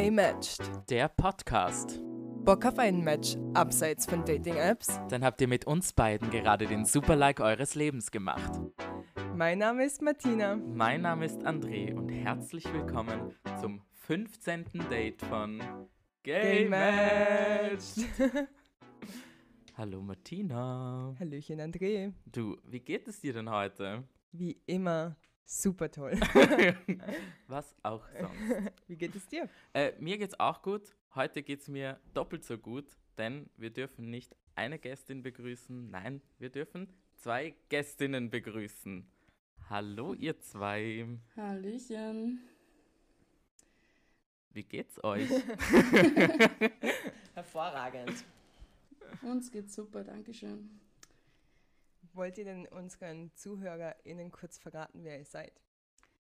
Gay Matched. Der Podcast. Bock auf ein Match abseits von Dating-Apps? Dann habt ihr mit uns beiden gerade den Super-Like eures Lebens gemacht. Mein Name ist Martina. Mein Name ist André und herzlich willkommen zum 15. Date von Gay, Matched. Hallo Martina. Hallöchen André. Du, wie geht es dir denn heute? Wie immer super toll. Was auch sonst. Wie geht es dir? Äh, mir geht's auch gut. Heute geht's mir doppelt so gut, denn wir dürfen nicht eine Gästin begrüßen, nein, wir dürfen zwei Gästinnen begrüßen. Hallo ihr zwei. Hallöchen. Wie geht's euch? Hervorragend. Uns geht's super, Dankeschön. Wollt ihr denn unseren ZuhörerInnen kurz verraten, wer ihr seid?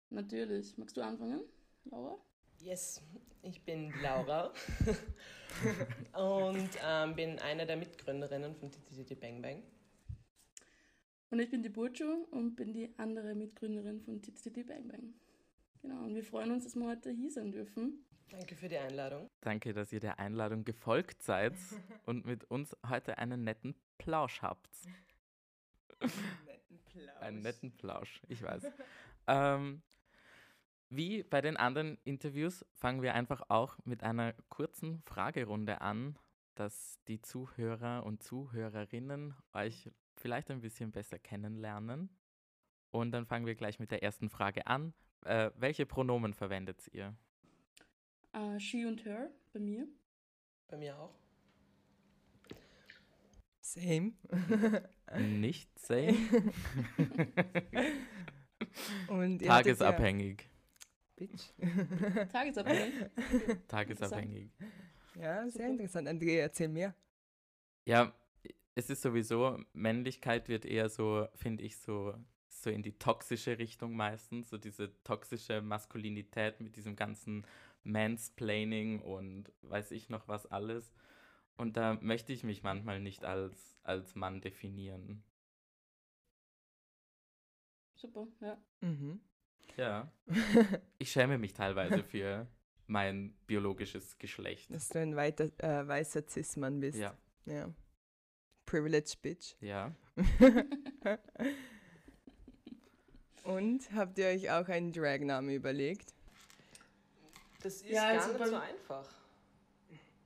Natürlich. Magst du anfangen, Laura? Yes, ich bin Laura und ähm, bin eine der Mitgründerinnen von TTT Bang Bang. Und ich bin die Burcu und bin die andere Mitgründerin von TTT Bang Bang. Genau, und wir freuen uns, dass wir heute hier sein dürfen. Danke für die Einladung. Danke, dass ihr der Einladung gefolgt seid und mit uns heute einen netten Plausch habt. Netten Plausch. Einen netten Plausch, ich weiß. ähm, wie bei den anderen Interviews fangen wir einfach auch mit einer kurzen Fragerunde an, dass die Zuhörer und Zuhörerinnen euch vielleicht ein bisschen besser kennenlernen. Und dann fangen wir gleich mit der ersten Frage an. Äh, welche Pronomen verwendet ihr? Äh, she und her bei mir. Bei mir auch. Same. Nicht same. Und Tagesabhängig. Bitch. Tagesabhängig. Tagesabhängig. Ja, sehr interessant. André, erzähl mir. Ja, es ist sowieso, Männlichkeit wird eher so, finde ich, so, so in die toxische Richtung meistens, so diese toxische Maskulinität mit diesem ganzen Mansplaining und weiß ich noch was alles. Und da möchte ich mich manchmal nicht als, als Mann definieren. Super, ja. Mhm. Ja. Ich schäme mich teilweise für mein biologisches Geschlecht. Dass du ein weiter, äh, weißer Cis-Mann bist. Ja, ja. Privileged Bitch. ja. Und habt ihr euch auch einen Drag-Namen überlegt? Das ist Ja, gar also nicht so einfach.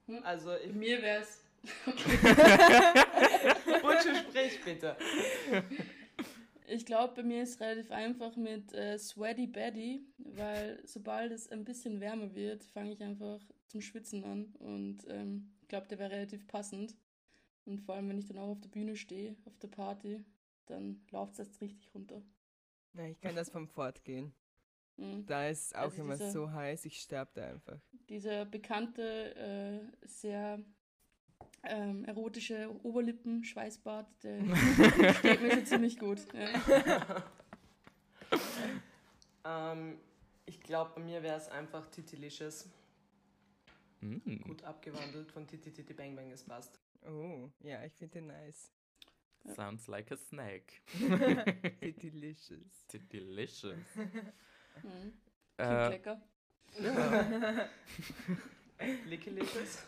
Hm? Also, ich, mir wär's. Butcher, sprich bitte. Ich glaube, bei mir ist es relativ einfach mit äh, Sweaty Betty, weil sobald es ein bisschen wärmer wird, fange ich einfach zum Schwitzen an. Und ähm, ich glaube, der wäre relativ passend. Und vor allem, wenn ich dann auch auf der Bühne stehe, auf der Party, dann läuft es erst richtig runter. Na, ich kann das vom Fortgehen. Mhm. Da ist es auch Also immer dieser- so heiß, ich sterbe da einfach. Dieser bekannte, äh, sehr ähm, erotische Oberlippen-Schweißbart, der steht mir schon ziemlich gut. Ja. ähm, ich glaube, bei mir wäre es einfach Titilicious. Mm. Gut abgewandelt von TTT Bang Bang, es passt. Oh, ja, ich finde den nice. Sounds like a snack. Delicious. Delicious. Mhm. Äh, lecker. ja. Lickelicious.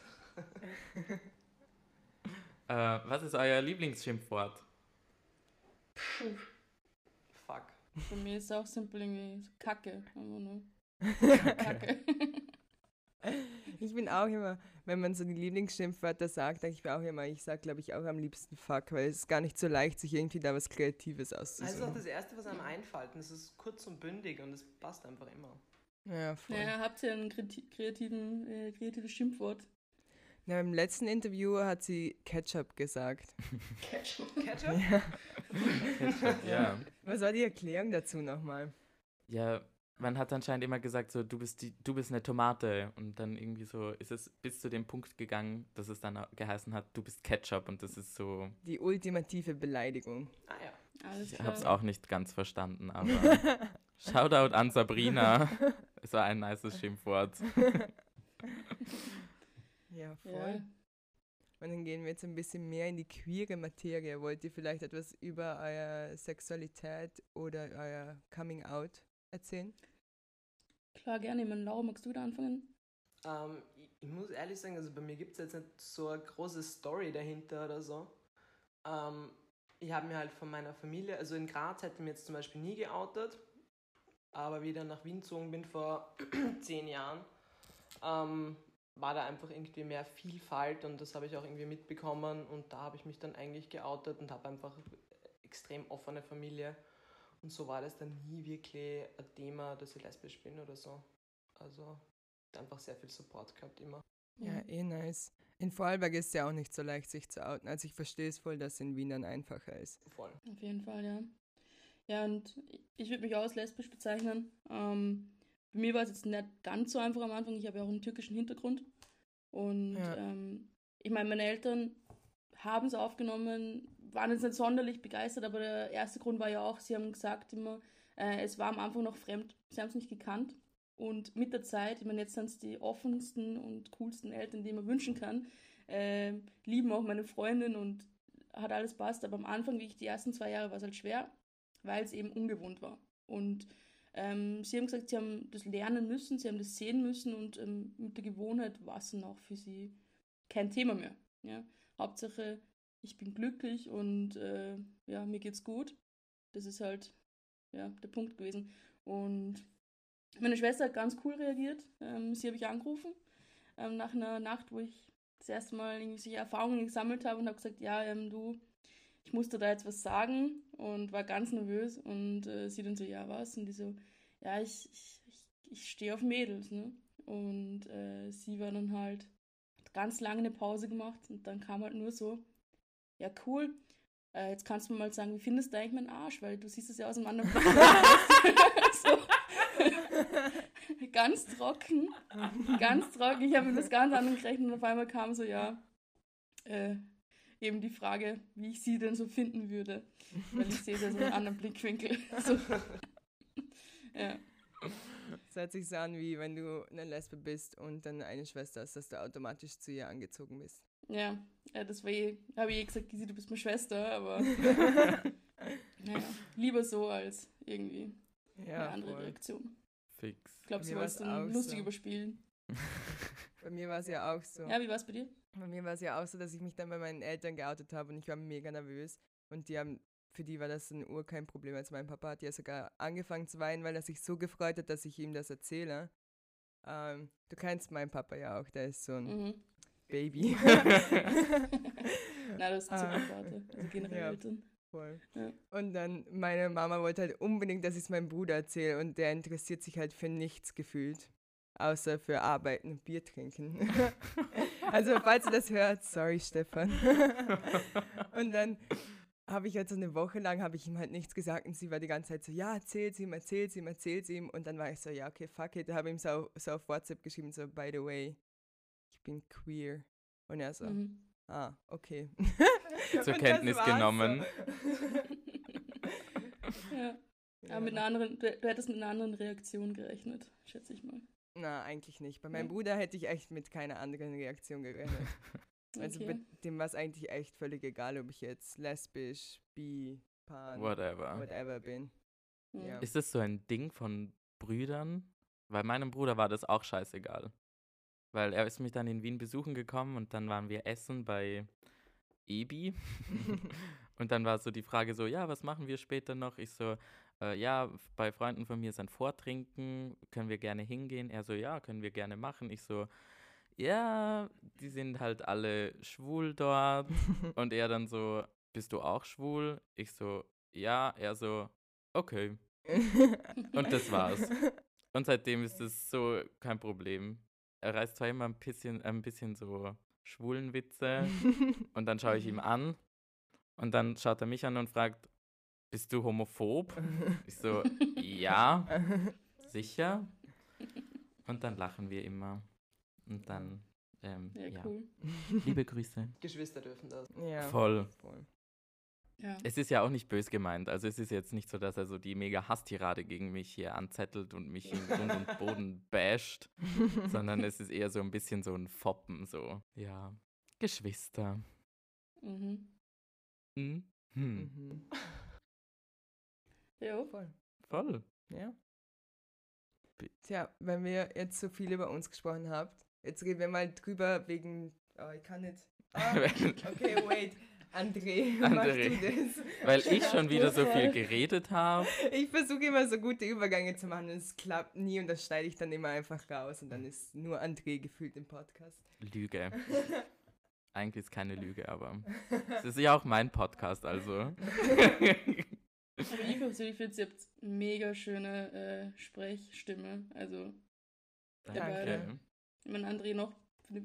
Äh, was ist euer Lieblingsschimpfwort? Puh. Fuck. Bei mir ist es auch simpel irgendwie so Kacke. Nur Kacke. Ich bin auch immer, wenn man so die Lieblingsschimpfwörter sagt, denke ich mir auch immer, ich sage, glaube ich, auch am liebsten Fuck, weil es ist gar nicht so leicht, sich irgendwie da was Kreatives Das ist auch auszusuchen. das Erste, was einem einfällt. Und es ist kurz und bündig und es passt einfach immer. Ja, voll. naja, habt ihr ein kreativen, äh, kreatives Schimpfwort? Na, Im letzten Interview hat sie Ketchup gesagt. Ketchup. Ketchup? Ja. Ketchup, ja. Was war die Erklärung dazu nochmal? Ja, man hat anscheinend immer gesagt, so, du bist, die, du bist eine Tomate. Und dann irgendwie so ist es bis zu dem Punkt gegangen, dass es dann geheißen hat, du bist Ketchup. Und das ist so, Die ultimative Beleidigung. Ah ja. Alles ich klar. hab's auch nicht ganz verstanden, aber Shoutout an Sabrina. Es war ein nices Schimpfwort. Ja, voll. Ja. Und dann gehen wir jetzt ein bisschen mehr in die queere Materie. Wollt ihr vielleicht etwas über eure Sexualität oder euer Coming Out erzählen? Klar, gerne. Ich meine, Laura, magst du da anfangen? Ähm, ich, ich muss ehrlich sagen, also bei mir gibt es jetzt nicht so eine große Story dahinter oder so. Ähm, ich habe mir halt von meiner Familie, also in Graz hätte ich mir jetzt zum Beispiel nie geoutet, aber wie ich dann nach Wien gezogen bin vor zehn Jahren, ähm, war da einfach irgendwie mehr Vielfalt und das habe ich auch irgendwie mitbekommen und da habe ich mich dann eigentlich geoutet und habe einfach extrem offene Familie und so war das dann nie wirklich ein Thema, dass ich lesbisch bin oder so. Also einfach sehr viel Support gehabt immer. Ja, eh nice. In Vorarlberg ist es ja auch nicht so leicht, sich zu outen. Also ich verstehe es voll, dass es in Wien dann einfacher ist. Voll. Auf jeden Fall, ja. Ja, und ich würde mich auch als lesbisch bezeichnen. Ähm, bei mir war es jetzt nicht ganz so einfach am Anfang. Ich habe ja auch einen türkischen Hintergrund. Und Ja. ähm, ich meine, meine Eltern haben es aufgenommen, waren jetzt nicht sonderlich begeistert, aber der erste Grund war ja auch, sie haben gesagt immer, äh, es war am Anfang noch fremd. Sie haben es nicht gekannt. Und mit der Zeit, ich meine, jetzt sind es die offensten und coolsten Eltern, die man wünschen kann, äh, lieben auch meine Freundin und hat alles passt. Aber am Anfang, wie ich die ersten zwei Jahre, war es halt schwer, weil es eben ungewohnt war. Und ähm, sie haben gesagt, sie haben das lernen müssen, sie haben das sehen müssen und ähm, mit der Gewohnheit war es dann auch für sie kein Thema mehr. Ja? Hauptsache, ich bin glücklich und äh, ja, mir geht's gut. Das ist halt ja, der Punkt gewesen. Und meine Schwester hat ganz cool reagiert. Ähm, sie habe ich angerufen ähm, nach einer Nacht, wo ich das erste Mal irgendwie solche Erfahrungen gesammelt habe und habe gesagt, ja, ähm, du, ich musste da jetzt was sagen und war ganz nervös und äh, sie dann so, ja, was? Und die so, ja, ich, ich, ich, ich stehe auf Mädels, ne? Und äh, sie war dann halt, hat ganz lange eine Pause gemacht und dann kam halt nur so, ja, cool, äh, jetzt kannst du mir mal sagen, wie findest du eigentlich meinen Arsch? Weil du siehst es ja aus einem anderen Blick. ganz trocken, ganz trocken. Ich habe mit das ganz anderen gerechnet und auf einmal kam so, ja, äh, eben die Frage, wie ich sie denn so finden würde. Weil ich sehe es aus einem anderen Blickwinkel. So. ja. Es hört sich so an, wie wenn du eine Lesbe bist und dann eine Schwester hast, dass du automatisch zu ihr angezogen bist. Ja, ja, das war eh, habe ich eh gesagt, Gisi, du bist meine Schwester, aber naja, lieber so als irgendwie eine Ja, andere voll. Reaktion. Fix. Ich glaube, sie wollte es dann lustig so. überspielen. Bei mir war es ja auch so. Ja, wie war es bei dir? Bei mir war es ja auch so, dass ich mich dann bei meinen Eltern geoutet habe und ich war mega nervös. Und die haben, für die war das ein Ur kein Problem. Also mein Papa hat ja sogar angefangen zu weinen, weil er sich so gefreut hat, dass ich ihm das erzähle. Ähm, du kennst meinen Papa ja auch, der ist so ein Mhm. Baby. Na, das ist ein Ah. super Vater. Also generell Ja. Eltern. Voll. Ja. Und dann, meine Mama wollte halt unbedingt, dass ich es meinem Bruder erzähle und der interessiert sich halt für nichts gefühlt. Außer für Arbeiten und Bier trinken. also, falls ihr das hört, sorry, Stefan. und dann habe ich halt so eine Woche lang, habe ich ihm halt nichts gesagt und sie war die ganze Zeit so, ja, erzähl's ihm, erzähl's ihm, erzähl's ihm. Und dann war ich so, ja, okay, fuck it. Da habe ich ihm so, so auf WhatsApp geschrieben, so, by the way, ich bin queer. Und er so, Mhm. ah, okay. Zur Kenntnis genommen. ja. Ja. Aber mit einer anderen, du, du hättest mit einer anderen Reaktion gerechnet, schätze ich mal. Na, eigentlich nicht. Bei meinem Ja. Bruder hätte ich echt mit keiner anderen Reaktion gerechnet. Also Okay. dem war es eigentlich echt völlig egal, ob ich jetzt lesbisch, bi, pan, Whatever. whatever bin. Ja. Ja. Ist das so ein Ding von Brüdern? Weil meinem Bruder war das auch scheißegal. Weil er ist mich dann in Wien besuchen gekommen und dann waren wir essen bei Ebi. und dann war so die Frage so, ja, was machen wir später noch? Ich so, äh, ja, bei Freunden von mir ist ein Vortrinken, können wir gerne hingehen? Er so, ja, können wir gerne machen. Ich so, ja, die sind halt alle schwul dort. und er dann so, bist du auch schwul? Ich so, ja. Er so, okay. Und das war's. Und seitdem ist es so kein Problem. Er reißt zwar immer ein bisschen, ein bisschen so schwulen Witze und dann schaue ich ihm an und dann schaut er mich an und fragt, bist du homophob? Ich so, ja, sicher. Und dann lachen wir immer. Und dann, ähm, Ja, ja, cool. liebe Grüße. Geschwister dürfen das. ja, Voll. voll. Ja. Es ist ja auch nicht bös gemeint. Also es ist jetzt nicht so, dass er so die mega Hasstirade gegen mich hier anzettelt und mich in Grund und Boden basht, sondern es ist eher so ein bisschen so ein Foppen, so, ja, Geschwister. Mhm. Hm? Hm. Mhm. Ja. Voll. Voll. Ja. Tja, wenn wir jetzt so viel über uns gesprochen habt, Jetzt reden wir mal drüber wegen. Oh, ich kann nicht. Ah, okay, wait. André, André. machst du das? Weil ich schon wieder so viel geredet habe. Ich versuche immer so gute Übergänge zu machen und es klappt nie und das schneide ich dann immer einfach raus und dann ist nur André gefühlt im Podcast. Lüge. Eigentlich ist keine Lüge, aber es ist ja auch mein Podcast, also. Aber ich persönlich finde, ihr habt mega schöne äh, Sprechstimme. Also, Danke. ich meine, André noch eine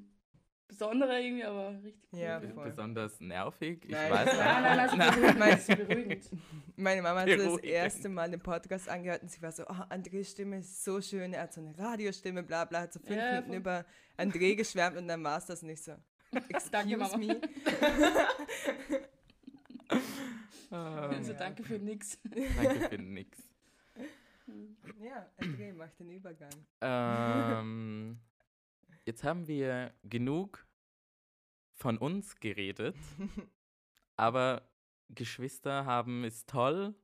besondere irgendwie, aber richtig cool. Ja, voll. Besonders nervig, ich Nein. weiß Nein, nein, also Nein. beruhigend, meinst du beruhigend. Meine Mama hat so das Beruhigend. erste Mal den Podcast angehört und sie war so, oh, Andres Stimme ist so schön, er hat so eine Radiostimme, bla bla, hat so fünf Ja, Minuten über André geschwärmt und dann war es das nicht so. Excuse Danke, Mama. me. Also Ähm, danke für nix. Danke für nix. Ja, André macht den Übergang. Ähm, jetzt haben wir genug von uns geredet, aber Geschwister haben ist toll,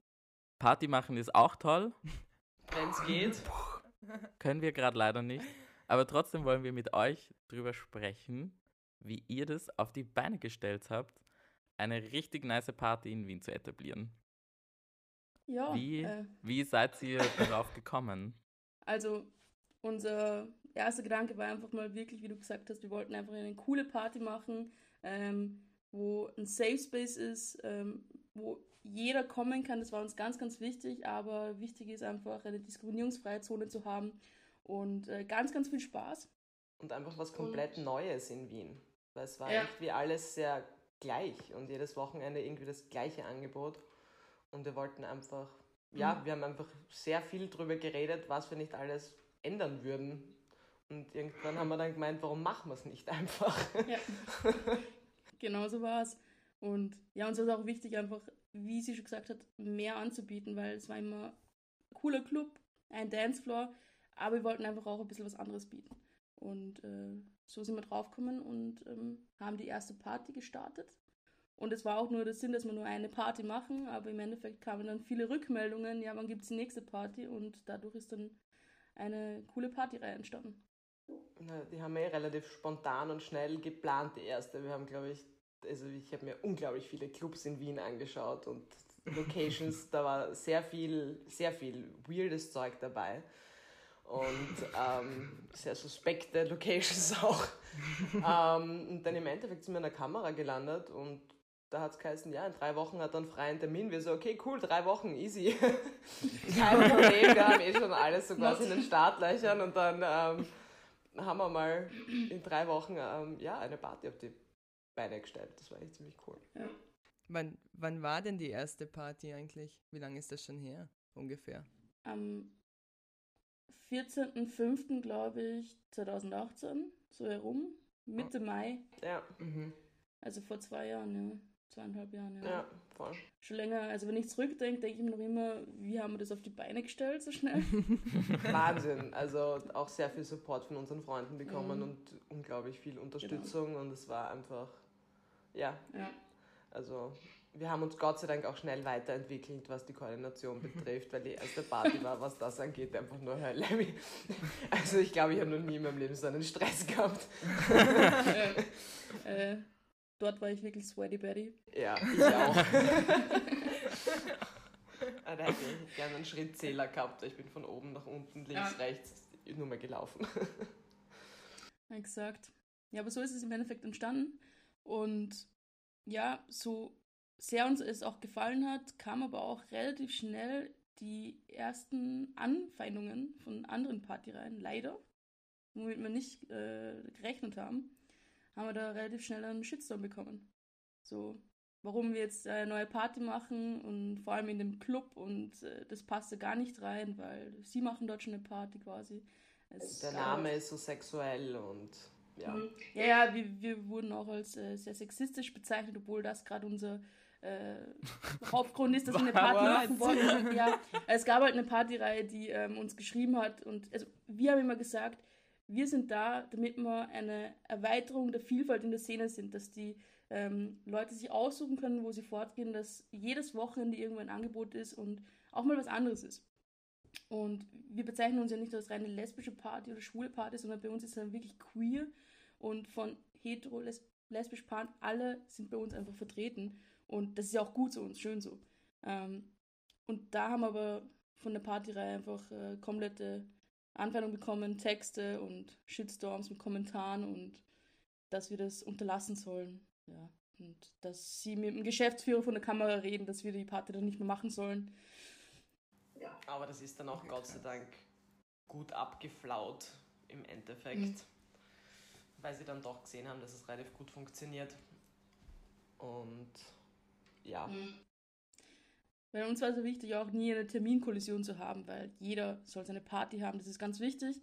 Party machen ist auch toll, Wenn es geht. können wir gerade leider nicht, aber trotzdem wollen wir mit euch drüber sprechen, wie ihr das auf die Beine gestellt habt, eine richtig nice Party in Wien zu etablieren. Ja, Wie? äh, Wie seid ihr darauf gekommen? also unser erster Gedanke war einfach mal wirklich, wie du gesagt hast, wir wollten einfach eine coole Party machen, ähm, wo ein Safe Space ist, ähm, wo jeder kommen kann. Das war uns ganz, ganz wichtig, aber wichtig ist einfach eine diskriminierungsfreie Zone zu haben und äh, ganz, ganz viel Spaß. Und einfach was komplett Und- Neues in Wien. Weil es war Ja. irgendwie alles sehr gleich und jedes Wochenende irgendwie das gleiche Angebot. Und wir wollten einfach, ja, Mhm. wir haben einfach sehr viel drüber geredet, was wir nicht alles ändern würden. Und irgendwann haben wir dann gemeint, warum machen wir es nicht einfach? Ja. genau so war es. Und ja, uns ist auch wichtig, einfach, wie sie schon gesagt hat, mehr anzubieten, weil es war immer ein cooler Club, ein Dancefloor, aber wir wollten einfach auch ein bisschen was anderes bieten. Und äh, so sind wir draufgekommen und ähm, haben die erste Party gestartet. Und es war auch nur der Sinn, dass wir nur eine Party machen, aber im Endeffekt kamen dann viele Rückmeldungen, ja, wann gibt es die nächste Party? Und dadurch ist dann eine coole Partyreihe entstanden. Na, die haben wir eh relativ spontan und schnell geplant, die erste. Wir haben, glaube ich, also ich habe mir unglaublich viele Clubs in Wien angeschaut und Locations, da war sehr viel, sehr viel weirdes Zeug dabei. Und ähm, sehr suspekte Locations auch. ähm, und dann im Endeffekt sind wir in der Kamera gelandet und da hat es geheißen, ja, in drei Wochen hat er einen freien Termin. Wir so, okay, cool, drei Wochen, easy. Kein Problem, wir haben eh schon alles so quasi in den Startlöchern und dann ähm, haben wir mal in drei Wochen ähm, ja, eine Party auf die Beine gestellt. Das war echt ziemlich cool. Wann, wann war denn die erste Party eigentlich? Wie lange ist das schon her? Ungefähr. am 14.05. glaube ich 2018, so herum, Mitte Mai, Ja, Mhm. also vor zwei Jahren, ja, zweieinhalb Jahren, ja. ja, voll. Schon länger, also wenn ich zurückdenke, denke ich mir noch immer, wie haben wir das auf die Beine gestellt so schnell? Wahnsinn. Also auch sehr viel Support von unseren Freunden bekommen Mhm. und unglaublich viel Unterstützung und es war einfach, ja, ja. Also wir haben uns Gott sei Dank auch schnell weiterentwickelt, was die Koordination betrifft, weil die erste Party war, was das angeht, einfach nur Hölle. Also ich glaube, ich habe noch nie in meinem Leben so einen Stress gehabt. äh, äh, dort war ich wirklich Sweaty Betty. Ja, ich auch. Ah, da hätte ich gerne einen Schrittzähler gehabt. Ich bin von oben nach unten, links, Ja. rechts nur mal gelaufen. Exakt. Ja, aber so ist es im Endeffekt entstanden. Und ja, so sehr uns es auch gefallen hat, kam aber auch relativ schnell die ersten Anfeindungen von anderen Partyreihen, leider, womit wir nicht äh, gerechnet haben, haben wir da relativ schnell einen Shitstorm bekommen. So, warum wir jetzt eine neue Party machen und vor allem in dem Club und äh, das passte gar nicht rein, weil sie machen dort schon eine Party quasi. Es Der Name ist so sexuell und ja. Mhm. Ja, ja, wir, wir wurden auch als äh, sehr sexistisch bezeichnet, obwohl das gerade unser äh, Hauptgrund ist, dass wir eine Party machen wollten. Ja, es gab halt eine Partyreihe, die ähm, uns geschrieben hat und also, wir haben immer gesagt, wir sind da, damit wir eine Erweiterung der Vielfalt in der Szene sind, dass die ähm, Leute sich aussuchen können, wo sie fortgehen, dass jedes Wochenende irgendwo ein Angebot ist und auch mal was anderes ist. Und wir bezeichnen uns ja nicht als reine lesbische Party oder schwule Party, sondern bei uns ist es dann wirklich queer. Und von hetero, les lesbisch Paaren, alle sind bei uns einfach vertreten. Und das ist ja auch gut so und schön so. Ähm, und da haben wir aber von der Partyreihe einfach äh, komplette Anfeindungen bekommen, Texte und Shitstorms mit Kommentaren und dass wir das unterlassen sollen. Ja. Und dass sie mit dem Geschäftsführer von der Kamera reden, dass wir die Party dann nicht mehr machen sollen. Ja. Aber das ist dann auch Gott sei Dank gut abgeflaut im Endeffekt. Mhm. Weil sie dann doch gesehen haben, dass es relativ gut funktioniert. Und ja. Mhm. Weil uns war es wichtig, auch nie eine Terminkollision zu haben, weil jeder soll seine Party haben, das ist ganz wichtig.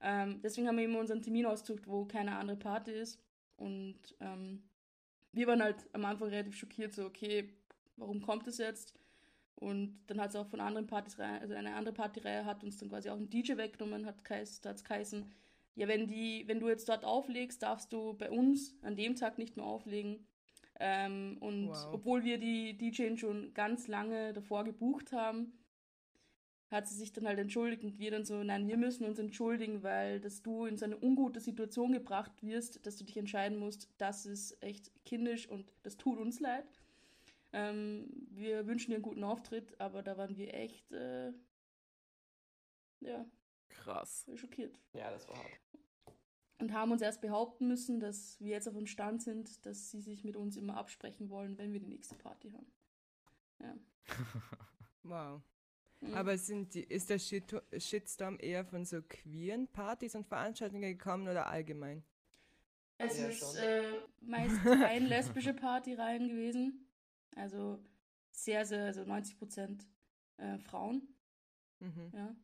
Ähm, deswegen haben wir immer unseren Termin ausgesucht, wo keine andere Party ist. Und ähm, wir waren halt am Anfang relativ schockiert, so, okay, warum kommt es jetzt? Und dann hat es auch von anderen Partys, also eine andere Partyreihe hat uns dann quasi auch einen DJ weggenommen, hat es geheißen, ja, wenn, die, wenn du jetzt dort auflegst, darfst du bei uns an dem Tag nicht mehr auflegen. Ähm, und wow. obwohl wir die DJ schon ganz lange davor gebucht haben, hat sie sich dann halt entschuldigt und wir dann so, nein, wir müssen uns entschuldigen, weil dass du in so eine ungute Situation gebracht wirst, dass du dich entscheiden musst, das ist echt kindisch und das tut uns leid. Ähm, wir wünschen dir einen guten Auftritt, aber da waren wir echt, äh, ja. Krass. Schockiert. Ja, das war hart und haben uns erst behaupten müssen, dass wir jetzt auf dem Stand sind, dass sie sich mit uns immer absprechen wollen, wenn wir die nächste Party haben. Ja. wow. Mhm. Aber sind die, ist der Shit Shitstorm eher von so queeren Partys und Veranstaltungen gekommen oder allgemein? Es ja, ist äh, meist rein lesbische Partyreihen gewesen. Also sehr, sehr, also 90 Prozent äh, Frauen. Mhm. Ja.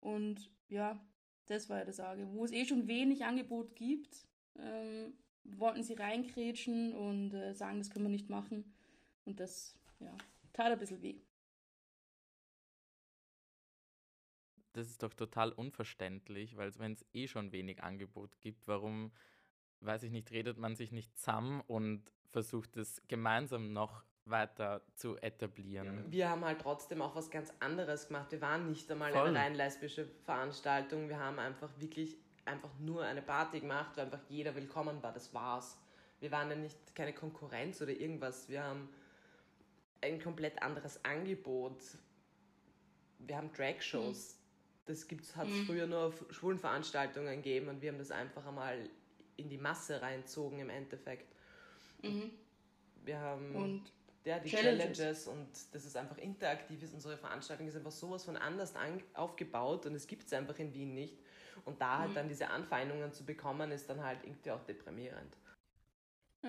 Und ja, das war ja das Sage. Wo es eh schon wenig Angebot gibt, ähm, wollten sie reinkrätschen und äh, sagen, das können wir nicht machen. Und das, ja, tat ein bisschen weh. Das ist doch total unverständlich, weil wenn es eh schon wenig Angebot gibt, warum, weiß ich nicht, redet man sich nicht zusammen und versucht es gemeinsam noch weiter zu etablieren. Wir haben halt trotzdem auch was ganz anderes gemacht. Wir waren nicht einmal Voll. eine rein lesbische Veranstaltung. Wir haben einfach wirklich einfach nur eine Party gemacht, wo einfach jeder willkommen war. Das war's. Wir waren ja nicht keine Konkurrenz oder irgendwas. Wir haben ein komplett anderes Angebot. Wir haben Drag-Shows. Mhm. Das hat es mhm. früher nur auf schwulen Veranstaltungen gegeben und wir haben das einfach einmal in die Masse reinzogen im Endeffekt. Mhm. Wir haben und ja, die Challenges. Challenges. und das ist einfach interaktiv ist. Unsere Veranstaltung ist einfach sowas von anders aufgebaut und es gibt es einfach in Wien nicht. Und da halt mhm. dann diese Anfeindungen zu bekommen, ist dann halt irgendwie auch deprimierend.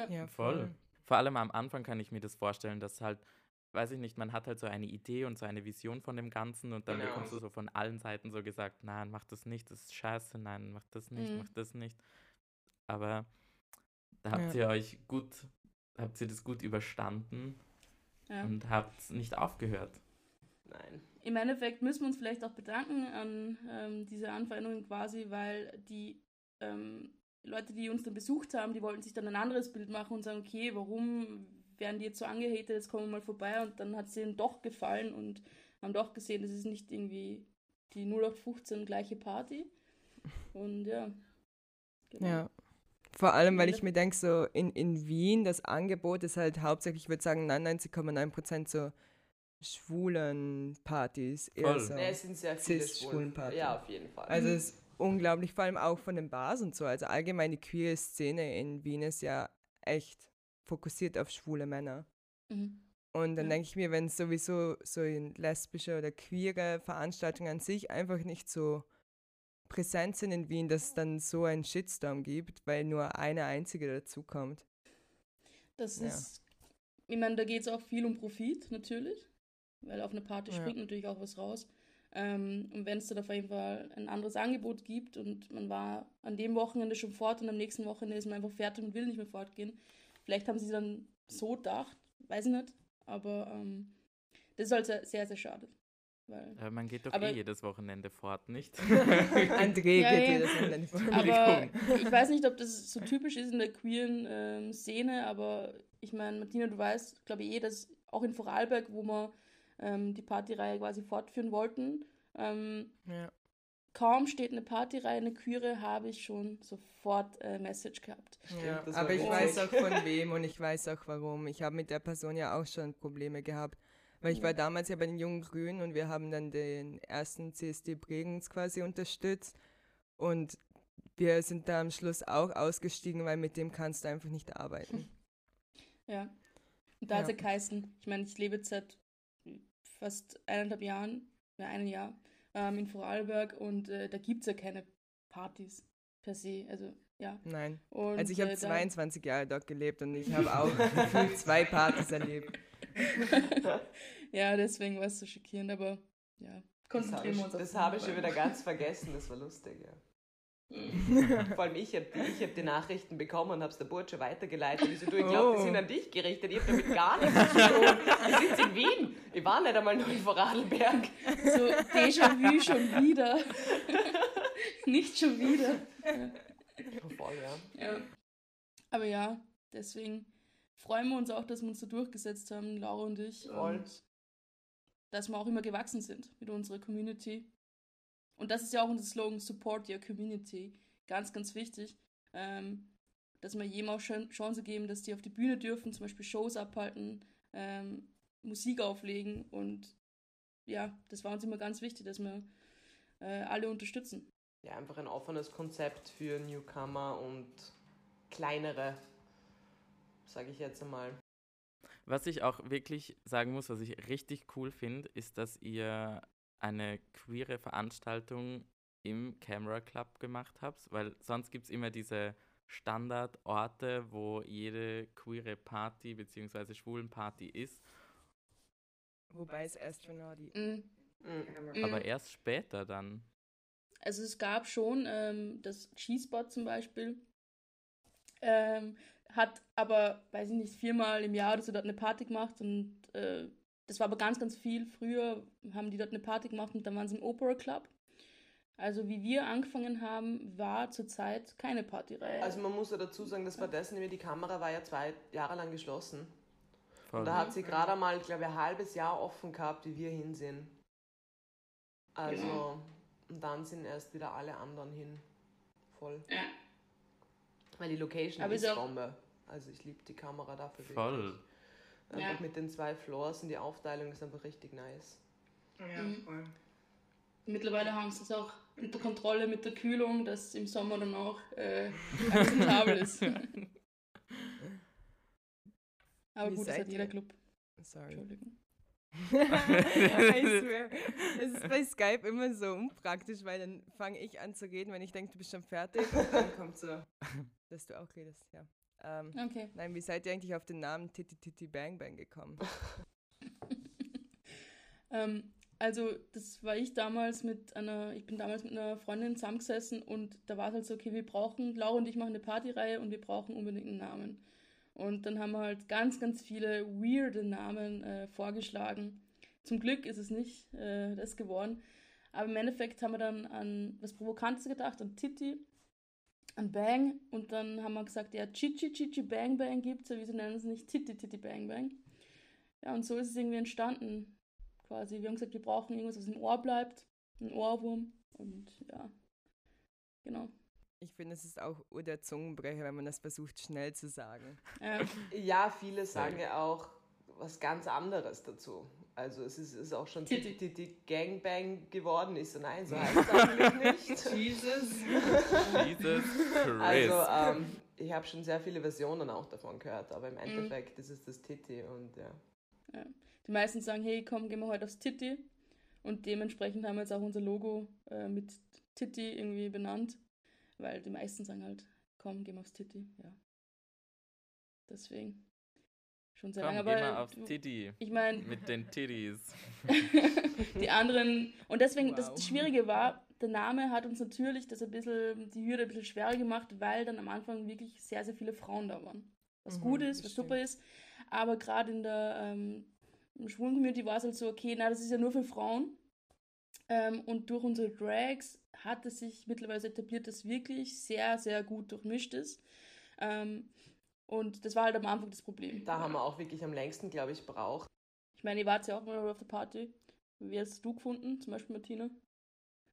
Ja, voll. Vor allem am Anfang kann ich mir das vorstellen, dass halt, weiß ich nicht, man hat halt so eine Idee und so eine Vision von dem Ganzen und dann genau. bekommst du so von allen Seiten so gesagt, nein, mach das nicht, das ist scheiße, nein, mach das nicht, mhm. mach das nicht. Aber da habt ja. ihr euch gut habt ihr das gut überstanden ja. und habt nicht aufgehört. Nein. Im Endeffekt müssen wir uns vielleicht auch bedanken an ähm, diese Anfeindungen quasi, weil die ähm, Leute, die uns dann besucht haben, die wollten sich dann ein anderes Bild machen und sagen, okay, warum werden die jetzt so angehatet, jetzt kommen wir mal vorbei und dann hat es ihnen doch gefallen und haben doch gesehen, das ist nicht irgendwie die 0815 gleiche Party. Und ja. Genau. Ja. Vor allem, weil ich mir denke, so in, in Wien, das Angebot ist halt hauptsächlich, ich würde sagen, 99,9 Prozent so schwulen Partys. Eher so ja, es sind sehr viele schwulen Partys. Ja, auf jeden Fall. Also es ist unglaublich, vor allem auch von den Bars und so. Also allgemein die queer Szene in Wien ist ja echt fokussiert auf schwule Männer. Mhm. Und dann ja. denke ich mir, wenn sowieso so in lesbische oder queere Veranstaltungen an sich einfach nicht so präsent sind in Wien, dass es dann so einen Shitstorm gibt, weil nur eine einzige dazukommt. Das ja. ist, ich meine, da geht es auch viel um Profit natürlich, weil auf eine Party ja. springt natürlich auch was raus. Ähm, und wenn es dann auf jeden Fall ein anderes Angebot gibt und man war an dem Wochenende schon fort und am nächsten Wochenende ist man einfach fertig und will nicht mehr fortgehen, vielleicht haben sie dann so gedacht, weiß ich nicht, aber ähm, das ist halt sehr, sehr, sehr schade. Weil, aber man geht doch aber, eh jedes Wochenende fort, nicht? André ja, geht ja. jedes Wochenende fort. Aber ich weiß nicht, ob das so typisch ist in der queeren ähm, Szene, aber ich meine, Martina, du weißt, glaube ich eh, dass auch in Vorarlberg, wo wir ähm, die Partyreihe quasi fortführen wollten. Ähm, Ja. kaum steht eine Partyreihe, eine Queere, habe ich schon sofort äh, Message gehabt. Aber ich weiß auch von wem und ich weiß auch warum. Ich habe mit der Person ja auch schon Probleme gehabt. Weil ich war damals ja bei den Jungen Grünen und wir haben dann den ersten CSD Bregenz quasi unterstützt. Und wir sind da am Schluss auch ausgestiegen, weil mit dem kannst du einfach nicht arbeiten. Ja. Und da hat Ja. es ja geheißen, ich meine, ich lebe jetzt seit fast eineinhalb Jahren, ja, ein Jahr, ähm, in Vorarlberg und äh, da gibt es ja keine Partys per se. Also, ja. Nein. Und, Also ich habe äh, da- 22 Jahre dort gelebt und ich habe auch zwei Partys erlebt. ja, deswegen war es so schockierend, aber ja, Das habe konzentrieren ich, wir uns auf das habe ich schon wieder ganz vergessen, das war lustig, ja. Vor allem ich habe ich hab die Nachrichten bekommen und habe es der Burtsche weitergeleitet. Ich so, du, ich glaube, die Oh. sind an dich gerichtet. Ich habe damit gar nichts zu tun. Ich sitze in Wien. Ich war nicht einmal noch in Vorarlberg. So, Déjà-vu schon wieder. Nicht schon wieder. Voll, ja. Ja. Aber ja, deswegen freuen wir uns auch, dass wir uns so durchgesetzt haben, Laura und ich. Voll. Und dass wir auch immer gewachsen sind mit unserer Community. Und das ist ja auch unser Slogan, Support Your Community. Ganz, ganz wichtig. Ähm, dass wir jedem auch Chan- Chance geben, dass die auf die Bühne dürfen, zum Beispiel Shows abhalten, ähm, Musik auflegen. Und ja, das war uns immer ganz wichtig, dass wir äh, alle unterstützen. Ja, einfach ein offenes Konzept für Newcomer und kleinere, sage ich jetzt einmal. Was ich auch wirklich sagen muss, was ich richtig cool finde, ist, dass ihr eine queere Veranstaltung im Camera Club gemacht habt, weil sonst gibt es immer diese Standardorte, wo jede queere Party bzw. schwulen Party ist, Wobei es Astronauti. Mhm. Mhm. Mhm. aber erst später dann. Also es gab schon ähm, das G-Spot zum Beispiel, ähm, hat aber, weiß ich nicht, viermal im Jahr oder so dort eine Party gemacht und äh, das war aber ganz, ganz viel. Früher haben die dort eine Party gemacht und dann waren sie im Opera Club. Also wie wir angefangen haben, war zurzeit keine Partyreihe. Also man muss ja dazu sagen, das war das, nämlich die Kamera war ja zwei Jahre lang geschlossen. Voll. Und da hat sie gerade einmal, glaube ich, ein halbes Jahr offen gehabt, wie wir hin sind. Also, Genau. und dann sind erst wieder alle anderen hin. Voll. Ja. Weil die Location Aber ist Bombe. Also ich liebe die Kamera dafür Voll. wirklich. Einfach Ja. mit den zwei Floors und die Aufteilung ist einfach richtig nice. Ja, Mhm. voll. Mittlerweile haben sie es auch unter Kontrolle mit der Kühlung, dass im Sommer dann auch äh, akzeptabel ist. Aber Wie gut, das seid hat jeder? Club. Sorry. Entschuldigung. I swear. Es ist bei Skype immer so unpraktisch, weil dann fange ich an zu reden, wenn ich denke, du bist schon fertig. Und dann kommt so, dass du auch redest, ja. Ähm, Okay. nein, wie seid ihr eigentlich auf den Namen Titi Titi Bang Bang gekommen? Ähm, also, das war ich damals mit einer, ich bin damals mit einer Freundin zusammengesessen und da war es halt so, okay, wir brauchen, Laura und ich machen eine Partyreihe und wir brauchen unbedingt einen Namen. Und dann haben wir halt ganz, ganz viele weirde Namen äh, vorgeschlagen. Zum Glück ist es nicht äh, das geworden. Aber im Endeffekt haben wir dann an was Provokantes gedacht, an Titi, an Bang. Und dann haben wir gesagt, ja, Chichi Chichi Bang Bang gibt's ja, wieso nennen sie nicht Titi Titi Bang Bang? Ja, und so ist es irgendwie entstanden quasi. Wir haben gesagt, wir brauchen irgendwas, was im Ohr bleibt. Ein Ohrwurm. Und ja, genau. Ich finde, es ist auch der Zungenbrecher, wenn man das versucht, schnell zu sagen. Ähm, Ja, viele sagen ja auch was ganz anderes dazu. Also es ist, ist auch schon Titi. Titi Titi Gangbang geworden. Ich so, nein, so heißt es eigentlich nicht. Jesus. Jesus Christ. Also ähm, ich habe schon sehr viele Versionen auch davon gehört, aber im Endeffekt ist es das Titi und ja. die meisten sagen, hey, komm, gehen wir heute aufs Titi. Und dementsprechend haben wir jetzt auch unser Logo äh, mit Titi irgendwie benannt. Weil die meisten sagen halt, komm, gehen wir aufs Titi. Ja. Deswegen. Schon sehr Komm, lange. geh mal Aber aufs Titty. ich meine, Mit den Titties. die anderen. Und deswegen, das, Wow. das Schwierige war, der Name hat uns natürlich das ein bisschen, die Hürde ein bisschen schwerer gemacht, weil dann am Anfang wirklich sehr, sehr viele Frauen da waren. Was Mhm, gut ist, was super ist. Aber gerade in der ähm, schwulen Community war es halt so, okay, na, das ist ja nur für Frauen. Ähm, und durch unsere Drags hat es sich mittlerweile etabliert, dass wirklich sehr, sehr gut durchmischt ist. Ähm, und das war halt am Anfang das Problem. Da haben wir auch wirklich am längsten, glaube ich, braucht, Ich meine, ihr wart ja auch mal auf der Party. Wie hast du gefunden, zum Beispiel Martina?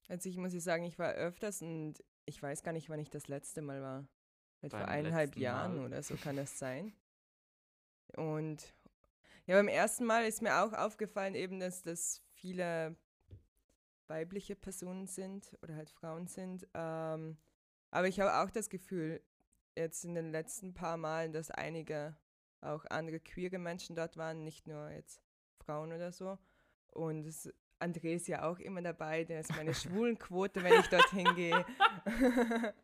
Also ich muss sagen, ich war öfters und ich weiß gar nicht, wann ich das letzte Mal war. Vielleicht vor eineinhalb Jahren Mal. oder so kann das sein. Und ja, beim ersten Mal ist mir auch aufgefallen eben, dass das viele weibliche Personen sind oder halt Frauen sind. Ähm, aber ich habe auch das Gefühl, jetzt in den letzten paar Malen, dass einige auch andere queere Menschen dort waren, nicht nur jetzt Frauen oder so. Und es, André ist ja auch immer dabei, der ist meine Schwulenquote, wenn ich dorthin gehe.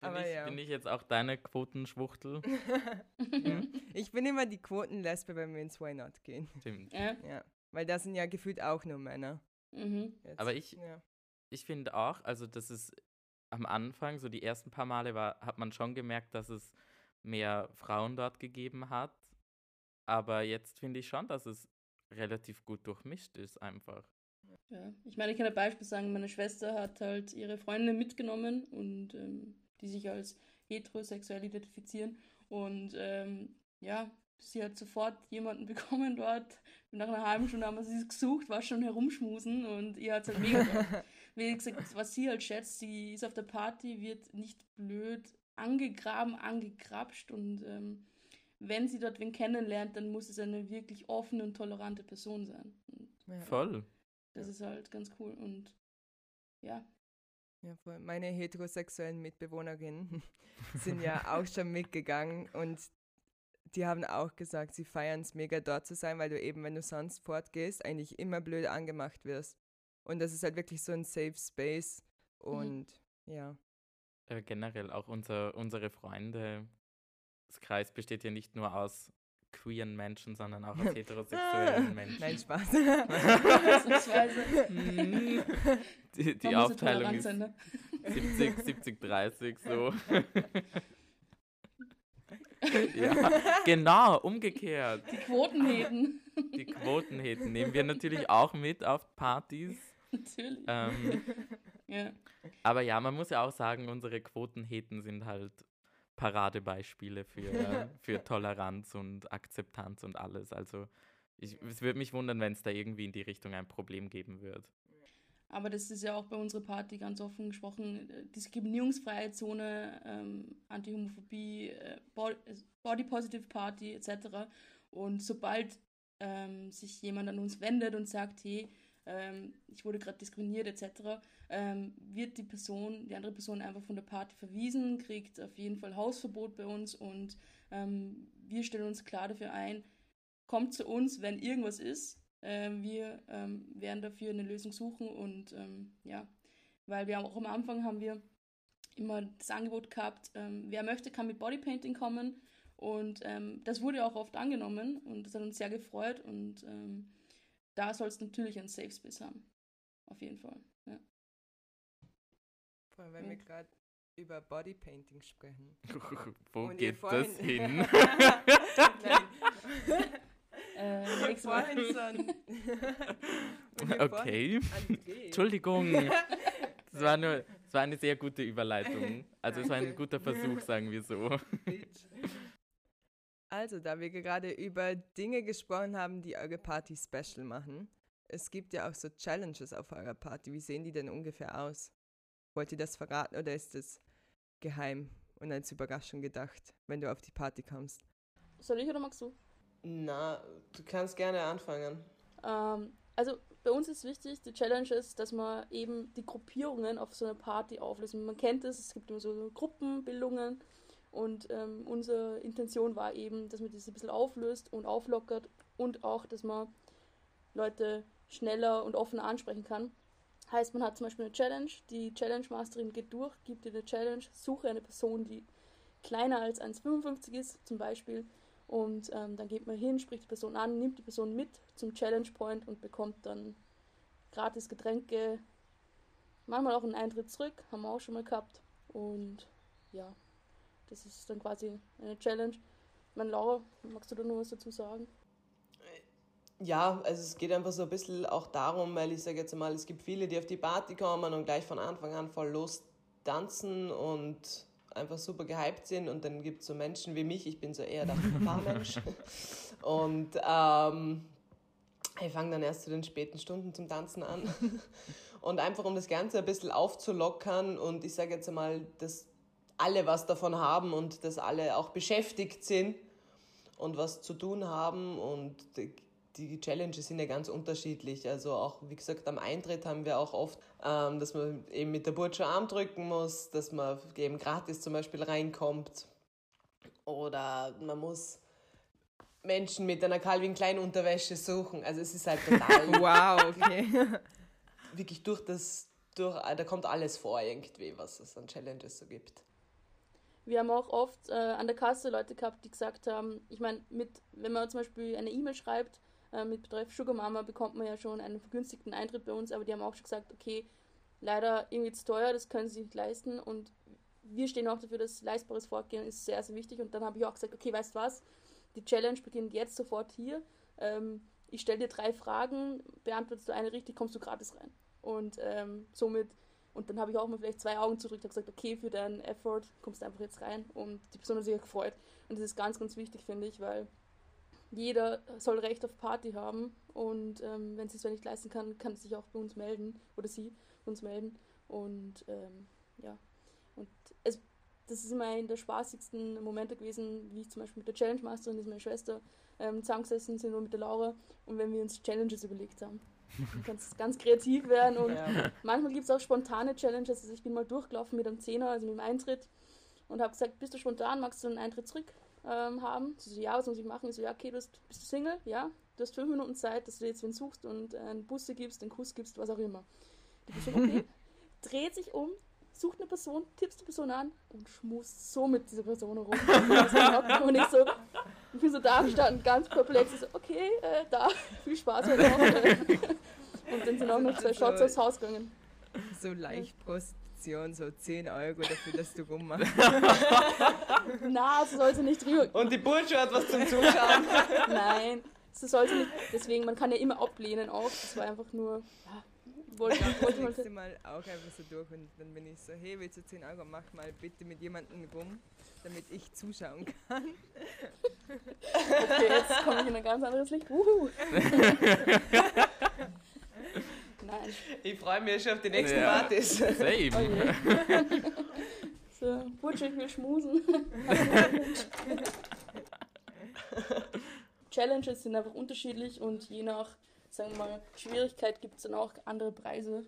Bin, Aber ich, ja. bin ich jetzt auch deine Quotenschwuchtel? ja. Ich bin immer die Quotenlesbe, wenn wir ins Why Not gehen. Stimmt. Ja. Ja. Weil da sind ja gefühlt auch nur Männer. Mhm. Aber ich- Ja. Ich finde auch, also das ist am Anfang, so die ersten paar Male, war, hat man schon gemerkt, dass es mehr Frauen dort gegeben hat. Aber jetzt finde ich schon, dass es relativ gut durchmischt ist einfach. Ja, ich meine, ich kann ein Beispiel sagen, meine Schwester hat halt ihre Freundinnen mitgenommen und ähm, die sich als heterosexuell identifizieren. Und ähm, ja, sie hat sofort jemanden bekommen dort. Nach einer halben Stunde haben wir sie gesucht, war schon herumschmusen und ihr hat es halt mega. Wie gesagt, was sie halt schätzt, sie ist auf der Party, wird nicht blöd angegraben, angekrapscht und ähm, wenn sie dort wen kennenlernt, dann muss es eine wirklich offene und tolerante Person sein. Und Ja. Voll. das ist halt ganz cool und ja, Ja, voll. Meine heterosexuellen Mitbewohnerinnen sind ja auch schon mitgegangen und die haben auch gesagt, sie feiern es mega dort zu sein, weil du eben, wenn du sonst fortgehst, eigentlich immer blöd angemacht wirst. Und das ist halt wirklich so ein Safe Space und ja. Äh, generell auch unser, unsere Freunde. Das Kreis besteht ja nicht nur aus queeren Menschen, sondern auch aus heterosexuellen Menschen. Nein, Spaß. Mhm. Die, die Aufteilung ist sein, ne? 70, 70, 30 so. ja, genau, umgekehrt. Die Quotenheten. Die Quotenheten nehmen wir natürlich auch mit auf Partys. Natürlich. Ähm, Ja. aber ja, man muss ja auch sagen, unsere Quotenheten sind halt Paradebeispiele für, für Toleranz und Akzeptanz und alles. Also ich, es würde mich wundern, wenn es da irgendwie in die Richtung ein Problem geben wird. Aber das ist ja auch bei unserer Party ganz offen gesprochen. äh, Diskriminierungsfreie Zone, ähm, Anti-Homophobie, äh, Bo- äh, Body-Positive Party etc. Und sobald ähm, sich jemand an uns wendet und sagt, hey, ähm, ich wurde gerade diskriminiert etc., ähm, wird die Person, die andere Person einfach von der Party verwiesen, kriegt auf jeden Fall Hausverbot bei uns und ähm, wir stellen uns klar dafür ein, kommt zu uns, wenn irgendwas ist. Ähm, wir ähm, werden dafür eine Lösung suchen und ähm, ja, weil wir auch am Anfang haben wir immer das Angebot gehabt, wer möchte, kann mit Bodypainting kommen und ähm, das wurde auch oft angenommen und das hat uns sehr gefreut und ähm, da soll es natürlich ein Safe Space haben. Auf jeden Fall. Ja. Vor allem, wenn wir Ja. gerade über Bodypainting sprechen. Wo Und geht das vorhin- hin? Nein. Äh, Mal. Vorhin so ein- Und okay. André. Entschuldigung. Das war nur, das war eine sehr gute Überleitung. Also es war ein guter Versuch, sagen wir so. Also, da wir gerade über Dinge gesprochen haben, die eure Party special machen, es gibt ja auch so Challenges auf eurer Party. Wie sehen die denn ungefähr aus? Wollt ihr das verraten oder ist es geheim und als Überraschung gedacht, wenn du auf die Party kommst? Soll ich oder magst du? Na, du kannst gerne anfangen. Ähm, also bei uns ist wichtig, die Challenge ist, dass man eben die Gruppierungen auf so einer Party auflösen. Man kennt es, es gibt immer so Gruppenbildungen und ähm, unsere Intention war eben, dass man das ein bisschen auflöst und auflockert und auch, dass man Leute schneller und offener ansprechen kann. Heißt, man hat zum Beispiel eine Challenge, die Challenge Masterin geht durch, gibt dir eine Challenge, suche eine Person, die kleiner als 1,55 ist, zum Beispiel, und ähm, dann geht man hin, spricht die Person an, nimmt die Person mit zum Challenge Point und bekommt dann gratis Getränke, manchmal auch einen Eintritt zurück, haben wir auch schon mal gehabt. Und ja, das ist dann quasi eine Challenge. Meine Laura, magst du da noch was dazu sagen? Ja, also es geht einfach so ein bisschen auch darum, weil ich sage jetzt mal, es gibt viele, die auf die Party kommen und gleich von Anfang an voll los tanzen und einfach super gehypt sind und dann gibt es so Menschen wie mich, ich bin so eher der Fahrmensch und ähm, ich fange dann erst zu den späten Stunden zum Tanzen an und einfach um das Ganze ein bisschen aufzulockern und ich sage jetzt einmal, dass alle was davon haben und dass alle auch beschäftigt sind und was zu tun haben und die Challenges sind ja ganz unterschiedlich. Also auch, wie gesagt, am Eintritt haben wir auch oft, ähm, dass man eben mit der Burtsche Arm drücken muss, dass man eben gratis zum Beispiel reinkommt. Oder man muss Menschen mit einer Calvin Klein Unterwäsche suchen. Also es ist halt total. wow, okay. wirklich durch das, durch, da kommt alles vor irgendwie, was es an Challenges so gibt. Wir haben auch oft äh, an der Kasse Leute gehabt, die gesagt haben, ich meine, wenn man zum Beispiel eine E-Mail schreibt, äh, mit Betreff Sugar Mama bekommt man ja schon einen vergünstigten Eintritt bei uns, aber die haben auch schon gesagt, okay, leider irgendwie zu teuer, das können sie nicht leisten und wir stehen auch dafür, dass leistbares Vorgehen ist sehr, sehr wichtig und dann habe ich auch gesagt, okay, weißt du was, die Challenge beginnt jetzt sofort hier. Ähm, ich stelle dir drei Fragen, beantwortest du eine richtig, kommst du gratis rein. Und ähm, somit, und dann habe ich auch mal vielleicht zwei Augen zurück, habe gesagt, okay, für deinen Effort kommst du einfach jetzt rein. Und die Person hat sich gefreut. Und das ist ganz, ganz wichtig, finde ich, weil jeder soll Recht auf Party haben. Und ähm, wenn sie es nicht leisten kann, kann sie sich auch bei uns melden oder sie uns melden. Und ähm, ja. Und es, das ist immer in der spaßigsten Momente gewesen, wie ich zum Beispiel mit der Challenge Masterin, das ist meine Schwester, ähm, zusammengesessen sind und mit der Laura. Und wenn wir uns Challenges überlegt haben. Du kannst ganz kreativ werden und ja. manchmal gibt es auch spontane Challenges. Also ich bin mal durchgelaufen mit einem Zehner, also mit dem Eintritt und habe gesagt, bist du spontan, magst du einen Eintritt zurück? ähm, haben. Sie so, ja, was muss ich machen? Ich so, ja, okay, du bist, bist du Single? Ja, du hast fünf Minuten Zeit, dass du jetzt wen suchst und äh, einen Busse gibst, einen Kuss gibst, was auch immer. Die Person, okay, dreht sich um, sucht eine Person, tippst die Person an und schmust so mit dieser Person rum. und ich so, ich bin so da gestanden, ganz perplex. So, okay, äh, da, viel Spaß heute noch. und dann sind auch noch zwei Shots aufs Haus gegangen. So leicht Brust Aktion, so 10 Euro dafür, dass du rummachst. Na, sie sollte nicht drüber. Und die Bursche hat was zum Zuschauen. Nein, sie sollte nicht. Deswegen, man kann ja immer ablehnen auch. Das war einfach nur. Ja, wollte, wollte mal, mal auch einfach so durch und dann bin ich so, hey, willst du 10 Euro, mach mal bitte mit jemandem rum, damit ich zuschauen kann. Okay, jetzt komme ich in ein ganz anderes Licht. Uhu. Nein. Ich freue mich schon auf die nächsten ja. Partys. Same. Oh so, Butch, ich will schmusen. Challenges sind einfach unterschiedlich und je nach, sagen wir mal, Schwierigkeit gibt es dann auch andere Preise.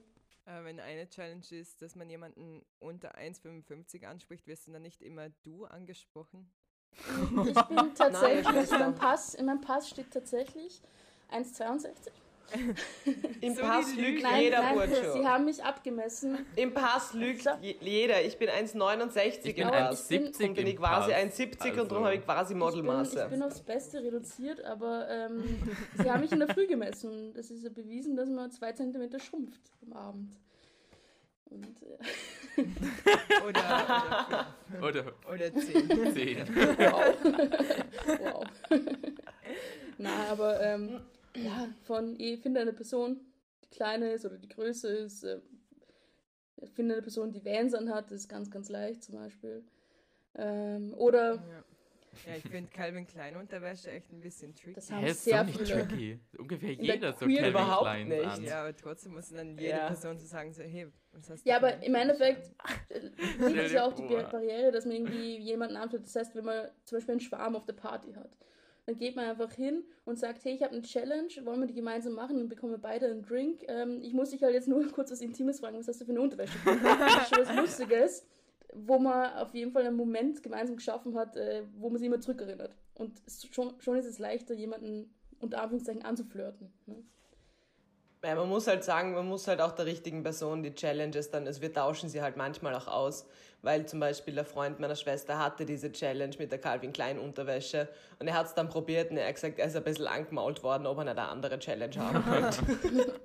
Äh, wenn eine Challenge ist, dass man jemanden unter 1,55 anspricht, wirst du dann nicht immer du angesprochen? Ich bin tatsächlich, Nein, in, meinem Pass, in meinem Pass steht tatsächlich 1,62. Im so Pass lügt nein, jeder, nein, Sie haben mich abgemessen. Im Pass lügt jeder. Ich bin 1,69 ich bin im Pass. 70 und bin ich quasi 1,70 also. und darum habe ich quasi Modelmaße. Ich bin, ich bin aufs Beste reduziert, aber ähm, sie haben mich in der Früh gemessen. Das ist ja bewiesen, dass man zwei Zentimeter schrumpft am Abend. Und, äh oder, oder, oder, oder 10. 10. von ich finde eine Person, die kleiner ist oder die größer ist, äh, finde eine Person, die Vans anhat, das ist ganz, ganz leicht zum Beispiel. Ähm, oder. Ja. Ja, ich finde Calvin Klein Unterwäsche echt ein bisschen tricky. Das haben ist sehr so nicht viele. tricky. Ungefähr jeder so Calvin überhaupt Klein nicht. an. Ja, aber trotzdem muss dann jede ja. Person so sagen, so, hey, was hast du Ja, aber im Endeffekt liegt es ja auch die Barriere, dass man irgendwie jemanden anführt. Das heißt, wenn man zum Beispiel einen Schwarm auf der Party hat, dann geht man einfach hin und sagt, hey, ich habe eine Challenge, wollen wir die gemeinsam machen? Bekommen wir beide einen Drink. Ähm, ich muss dich halt jetzt nur kurz was Intimes fragen, was hast du für eine Unterwäsche? das ist was Lustiges, wo man auf jeden Fall einen Moment gemeinsam geschaffen hat, äh, wo man sich immer zurückerinnert. Und schon, schon ist es leichter, jemanden unter Anführungszeichen anzuflirten. Ne? Ja, man muss halt sagen, man muss halt auch der richtigen Person die Challenges dann, also wir tauschen sie halt manchmal auch aus, weil zum Beispiel der Freund meiner Schwester hatte diese Challenge mit der Calvin Klein Unterwäsche und er hat es dann probiert und er hat gesagt, er ist ein bisschen angemault worden, ob er eine andere Challenge haben könnte.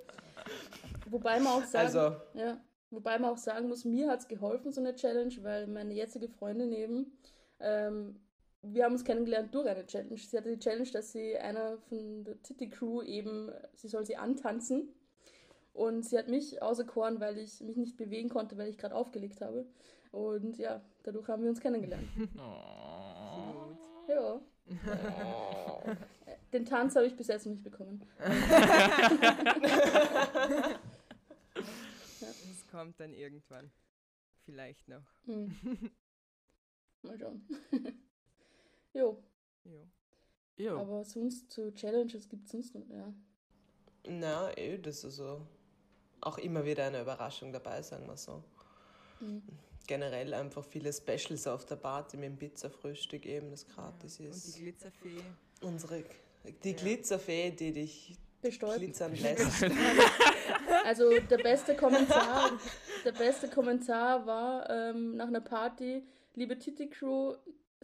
Wobei man auch sagen, also, ja, wobei man auch sagen muss, mir hat es geholfen, so eine Challenge, weil meine jetzige Freundin eben, ähm, wir haben uns kennengelernt durch eine Challenge. Sie hatte die Challenge, dass sie einer von der Titty Crew eben, sie soll sie antanzen. Und sie hat mich auserkoren, weil ich mich nicht bewegen konnte, weil ich gerade aufgelegt habe. Und ja, dadurch haben wir uns kennengelernt. Oh. Ja. Den Tanz habe ich bis jetzt noch nicht bekommen. Es kommt dann irgendwann. Vielleicht noch. Hm. Mal schauen. Jo, Jo. Jo. aber sonst zu Challenges gibt es sonst noch, ja. Na, eh, das ist also auch immer wieder eine Überraschung dabei, sagen wir so. Mhm. Generell einfach viele Specials auf der Party mit dem Pizzafrühstück eben, das gratis Und die ist. Glitzerfee. Unsere, die Ja. Glitzerfee, die dich Bestäubt. glitzern lässt. Also der beste Kommentar, der beste Kommentar war ähm, nach einer Party, liebe Titi Crew,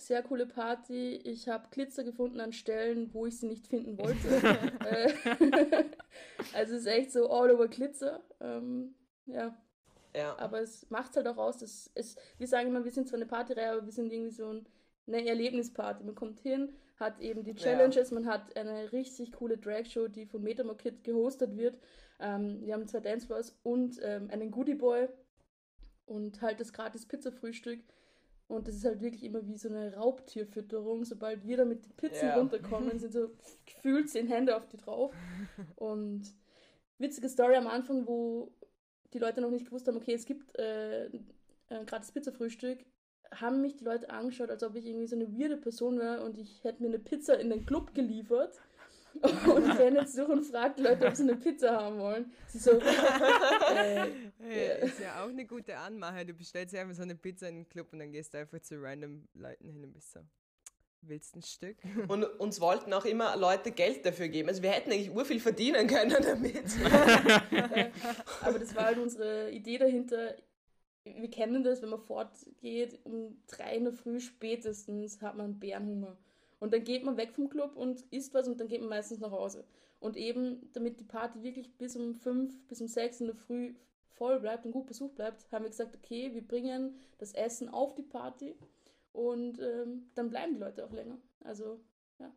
sehr coole Party. Ich habe Glitzer gefunden an Stellen, wo ich sie nicht finden wollte. Äh, also es ist echt so all over Glitzer. Ähm, ja, ja. aber es macht halt auch aus, dass es, wir sagen immer, wir sind zwar eine Partyreihe, aber wir sind irgendwie so ein, eine Erlebnisparty. Man kommt hin, hat eben die Ja. Challenges, man hat eine richtig coole Dragshow, die von Metamor Kid gehostet wird. Ähm, wir haben zwei Dancefloors und ähm, einen Goodie Boy und halt das gratis Pizza-Frühstück. Und das ist halt wirklich immer wie so eine Raubtierfütterung. Sobald wir da mit den Pizzen Ja. runterkommen, sind so gefühlt zehn Hände auf die drauf. Und witzige Story am Anfang, wo die Leute noch nicht gewusst haben, okay, es gibt äh, ein gratis Pizza-Frühstück, haben mich die Leute angeschaut, als ob ich irgendwie so eine weirde Person wäre und ich hätte mir eine Pizza in den Club geliefert. Und ich renne jetzt durch und frage die Leute, ob sie eine Pizza haben wollen. Sie so, äh, Hey, ist ja auch eine gute Anmache. Du bestellst ja einfach so eine Pizza in den Club und dann gehst du einfach zu random Leuten hin und bist so. Willst ein Stück? Und uns wollten auch immer Leute Geld dafür geben. Also wir hätten eigentlich urviel verdienen können damit. aber das war halt unsere Idee dahinter. Wir kennen das, wenn man fortgeht, um drei in der Früh spätestens hat man Bärenhunger. Und dann geht man weg vom Club und isst was und dann geht man meistens nach Hause. Und eben, damit die Party wirklich bis um fünf, bis um sechs in der Früh voll bleibt und gut besucht bleibt, haben wir gesagt, okay, wir bringen das Essen auf die Party und ähm, dann bleiben die Leute auch länger. Also, ja,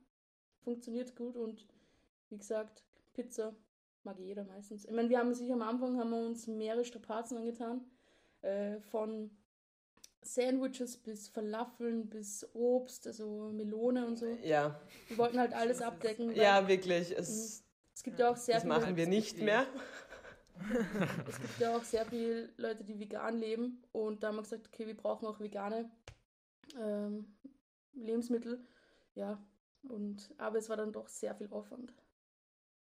funktioniert gut und wie gesagt, Pizza mag jeder meistens. Ich meine, wir haben sich am Anfang haben wir uns mehrere Strapazen angetan. Äh, von Sandwiches bis Falafeln bis Obst, also Melone und so. Ja, Wir wollten halt alles Das abdecken. ja, wirklich. Es, Es gibt ja auch sehr das viele, machen wir nicht mehr. es gibt ja auch sehr viele Leute, die vegan leben. Und da haben wir gesagt, okay, wir brauchen auch vegane ähm, Lebensmittel. Ja, und aber es war dann doch sehr viel Aufwand.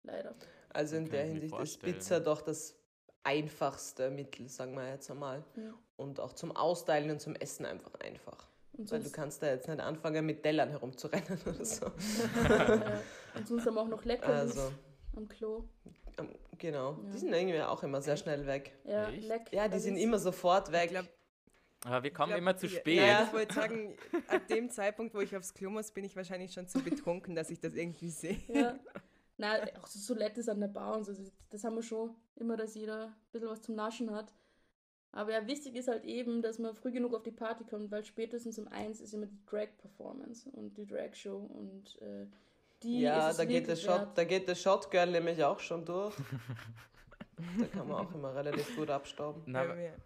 Leider. Also in der Hinsicht ist. Pizza doch das einfachste Mittel, sagen wir jetzt einmal. Ja. Und auch zum Austeilen und zum Essen einfach einfach. Und Weil du kannst da jetzt nicht anfangen, mit Tellern herumzurennen oder so. und sonst haben wir auch noch Leckerlis Also, am Klo. Ähm, genau. Ja. Die sind irgendwie auch immer sehr schnell weg. Ja, leck. Ja, die sind immer sofort weg. Glaub, Aber wir kommen glaub, immer zu ja, spät. Ja, ich wollte sagen, ab dem Zeitpunkt, wo ich aufs Klo muss, bin ich wahrscheinlich schon zu betrunken, dass ich das irgendwie sehe. Ja. Nein, auch so Solettes an der Bar und so, das haben wir schon immer, dass jeder ein bisschen was zum Naschen hat. Aber ja, wichtig ist halt eben, dass man früh genug auf die Party kommt, weil spätestens um eins ist immer die Drag-Performance und die Drag-Show und äh, die ja, da geht, das wirklich Shot, da geht das Shotgirl nämlich auch schon durch. da kann man auch immer relativ gut abstauben. Na, wir,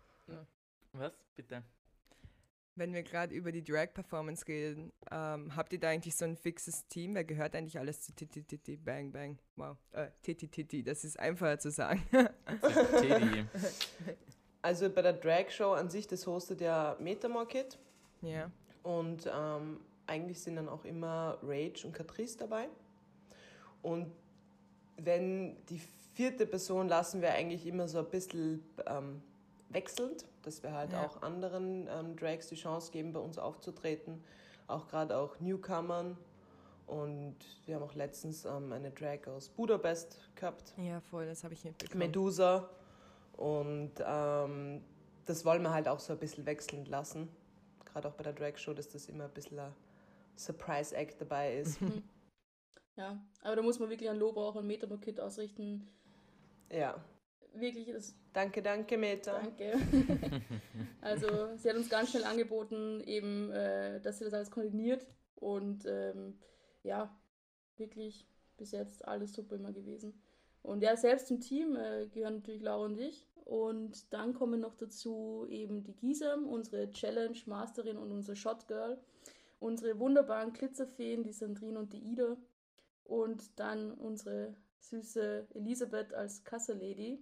was? Bitte. wenn wir gerade über die Drag-Performance reden, ähm, habt ihr da eigentlich so ein fixes Team? Wer gehört eigentlich alles zu Titi Titi Bang Bang? Wow. Äh, Titi Titi, das ist einfacher zu sagen. Also bei der Drag Show an sich, das hostet ja Metamor Kid. ja. Und ähm, eigentlich sind dann auch immer Rage und Catrice dabei. Und wenn die vierte Person lassen wir eigentlich immer so ein bisschen ähm, wechselnd, dass wir halt Ja. auch anderen ähm, Drags die Chance geben, bei uns aufzutreten. Auch gerade auch Newcomern. Und wir haben auch letztens ähm, eine Drag aus Budapest gehabt. Ja, voll, das habe ich mitbekommen. Medusa. Und ähm, das wollen wir halt auch so ein bisschen wechselnd lassen. Gerade auch bei der Drag Show, dass das immer ein bisschen ein Surprise-Act dabei ist. Ja, aber da muss man wirklich ein Lob auch an Metamokit ausrichten. ja. Wirklich, das Danke, danke, Meta. Danke. also sie hat uns ganz schnell angeboten, eben, äh, dass sie das alles koordiniert. Und ähm, ja, wirklich bis jetzt alles super immer gewesen. Und ja, selbst zum Team äh, gehören natürlich Laura und ich. Und dann kommen noch dazu eben die Gisam, unsere Challenge Masterin und unsere Shot Girl. Unsere wunderbaren Glitzerfeen, die Sandrine und die Ida. Und dann unsere süße Elisabeth als Kasserlady.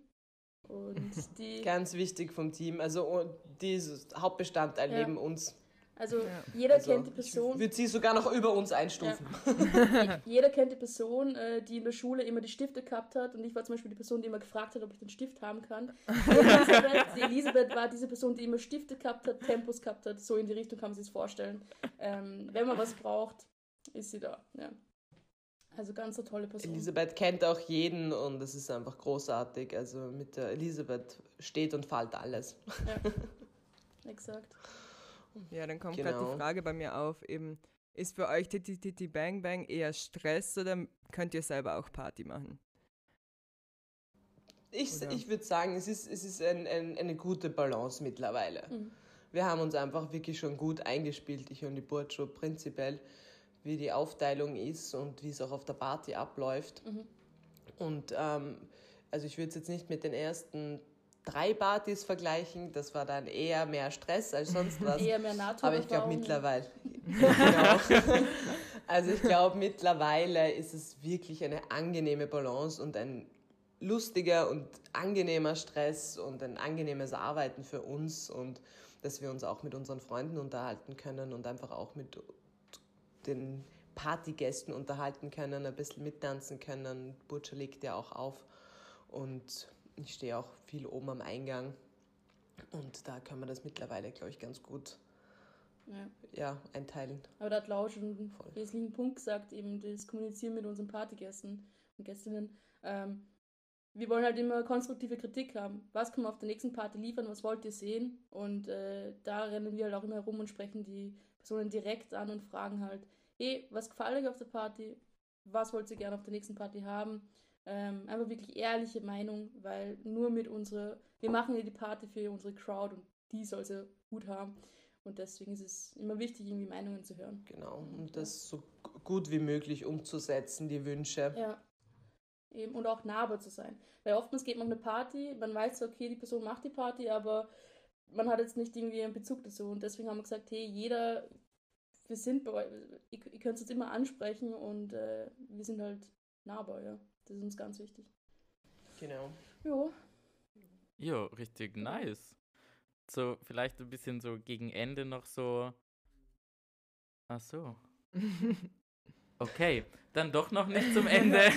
Und die. Ganz wichtig vom Team. Also oh, dieses Hauptbestandteil Ja. neben uns. Also Ja. jeder Also, kennt die Person. Ich würde sie sogar noch über uns einstufen. Jeder kennt die Person, äh, die in der Schule immer die Stifte gehabt hat. Und ich war zum Beispiel die Person, die immer gefragt hat, ob ich den Stift haben kann. Die Elisabeth, die Elisabeth war diese Person, die immer Stifte gehabt hat, Tempos gehabt hat. So in die Richtung kann man sich vorstellen. Ähm, wenn man was braucht, ist sie da. Ja. Also ganz eine tolle Person. Elisabeth kennt auch jeden und es ist einfach großartig. Also mit der Elisabeth steht und fällt alles. Ja. Exakt. Ja, dann kommt gerade Genau. die Frage bei mir auf, eben, ist für euch Titi Titi Bang Bang eher Stress oder könnt ihr selber auch Party machen? Ich, Oder? ich würde sagen, es ist, es ist ein, ein, eine gute Balance mittlerweile. Mhm. Wir haben uns einfach wirklich schon gut eingespielt, ich und die Burcho prinzipiell, wie die Aufteilung ist und wie es auch auf der Party abläuft. Mhm. Und ähm, also ich würde es jetzt nicht mit den ersten drei Partys vergleichen, das war dann eher mehr Stress als sonst was. Eher mehr nato Aber ich glaube mittlerweile. genau. Also ich glaube mittlerweile ist es wirklich eine angenehme Balance und ein lustiger und angenehmer Stress und ein angenehmes Arbeiten für uns und dass wir uns auch mit unseren Freunden unterhalten können und einfach auch mit den Partygästen unterhalten können, ein bisschen mittanzen können. Butcher legt ja auch auf und ich stehe auch viel oben am Eingang und da können wir das mittlerweile, glaube ich, ganz gut Ja. ja, einteilen. Aber da hat Lau schon einen wesentlichen Punkt gesagt, eben das Kommunizieren mit unseren Partygästen und Gästinnen. Ähm, wir wollen halt immer konstruktive Kritik haben. Was kann man auf der nächsten Party liefern? Was wollt ihr sehen? Und äh, da rennen wir halt auch immer herum und sprechen die Personen direkt an und fragen halt, hey, was gefällt euch auf der Party? Was wollt ihr gerne auf der nächsten Party haben? Ähm, einfach wirklich ehrliche Meinung, weil nur mit unserer, wir machen ja die Party für unsere Crowd und die soll sie gut haben. Und deswegen ist es immer wichtig, irgendwie Meinungen zu hören. Genau, um das so gut wie möglich umzusetzen, die Wünsche. Ja. Eben, und auch nahbar zu sein. Weil oftmals geht man auf eine Party, man weiß, okay, die Person macht die Party, aber man hat jetzt nicht irgendwie einen Bezug dazu. Und deswegen haben wir gesagt, hey, jeder, wir sind bei euch, ihr, ihr könnt uns immer ansprechen und äh, wir sind halt nahbar, ja. Das ist uns ganz wichtig. Genau. Jo. Ja, richtig nice. So, vielleicht ein bisschen so gegen Ende noch so. Ach so. Okay, dann doch noch nicht zum Ende.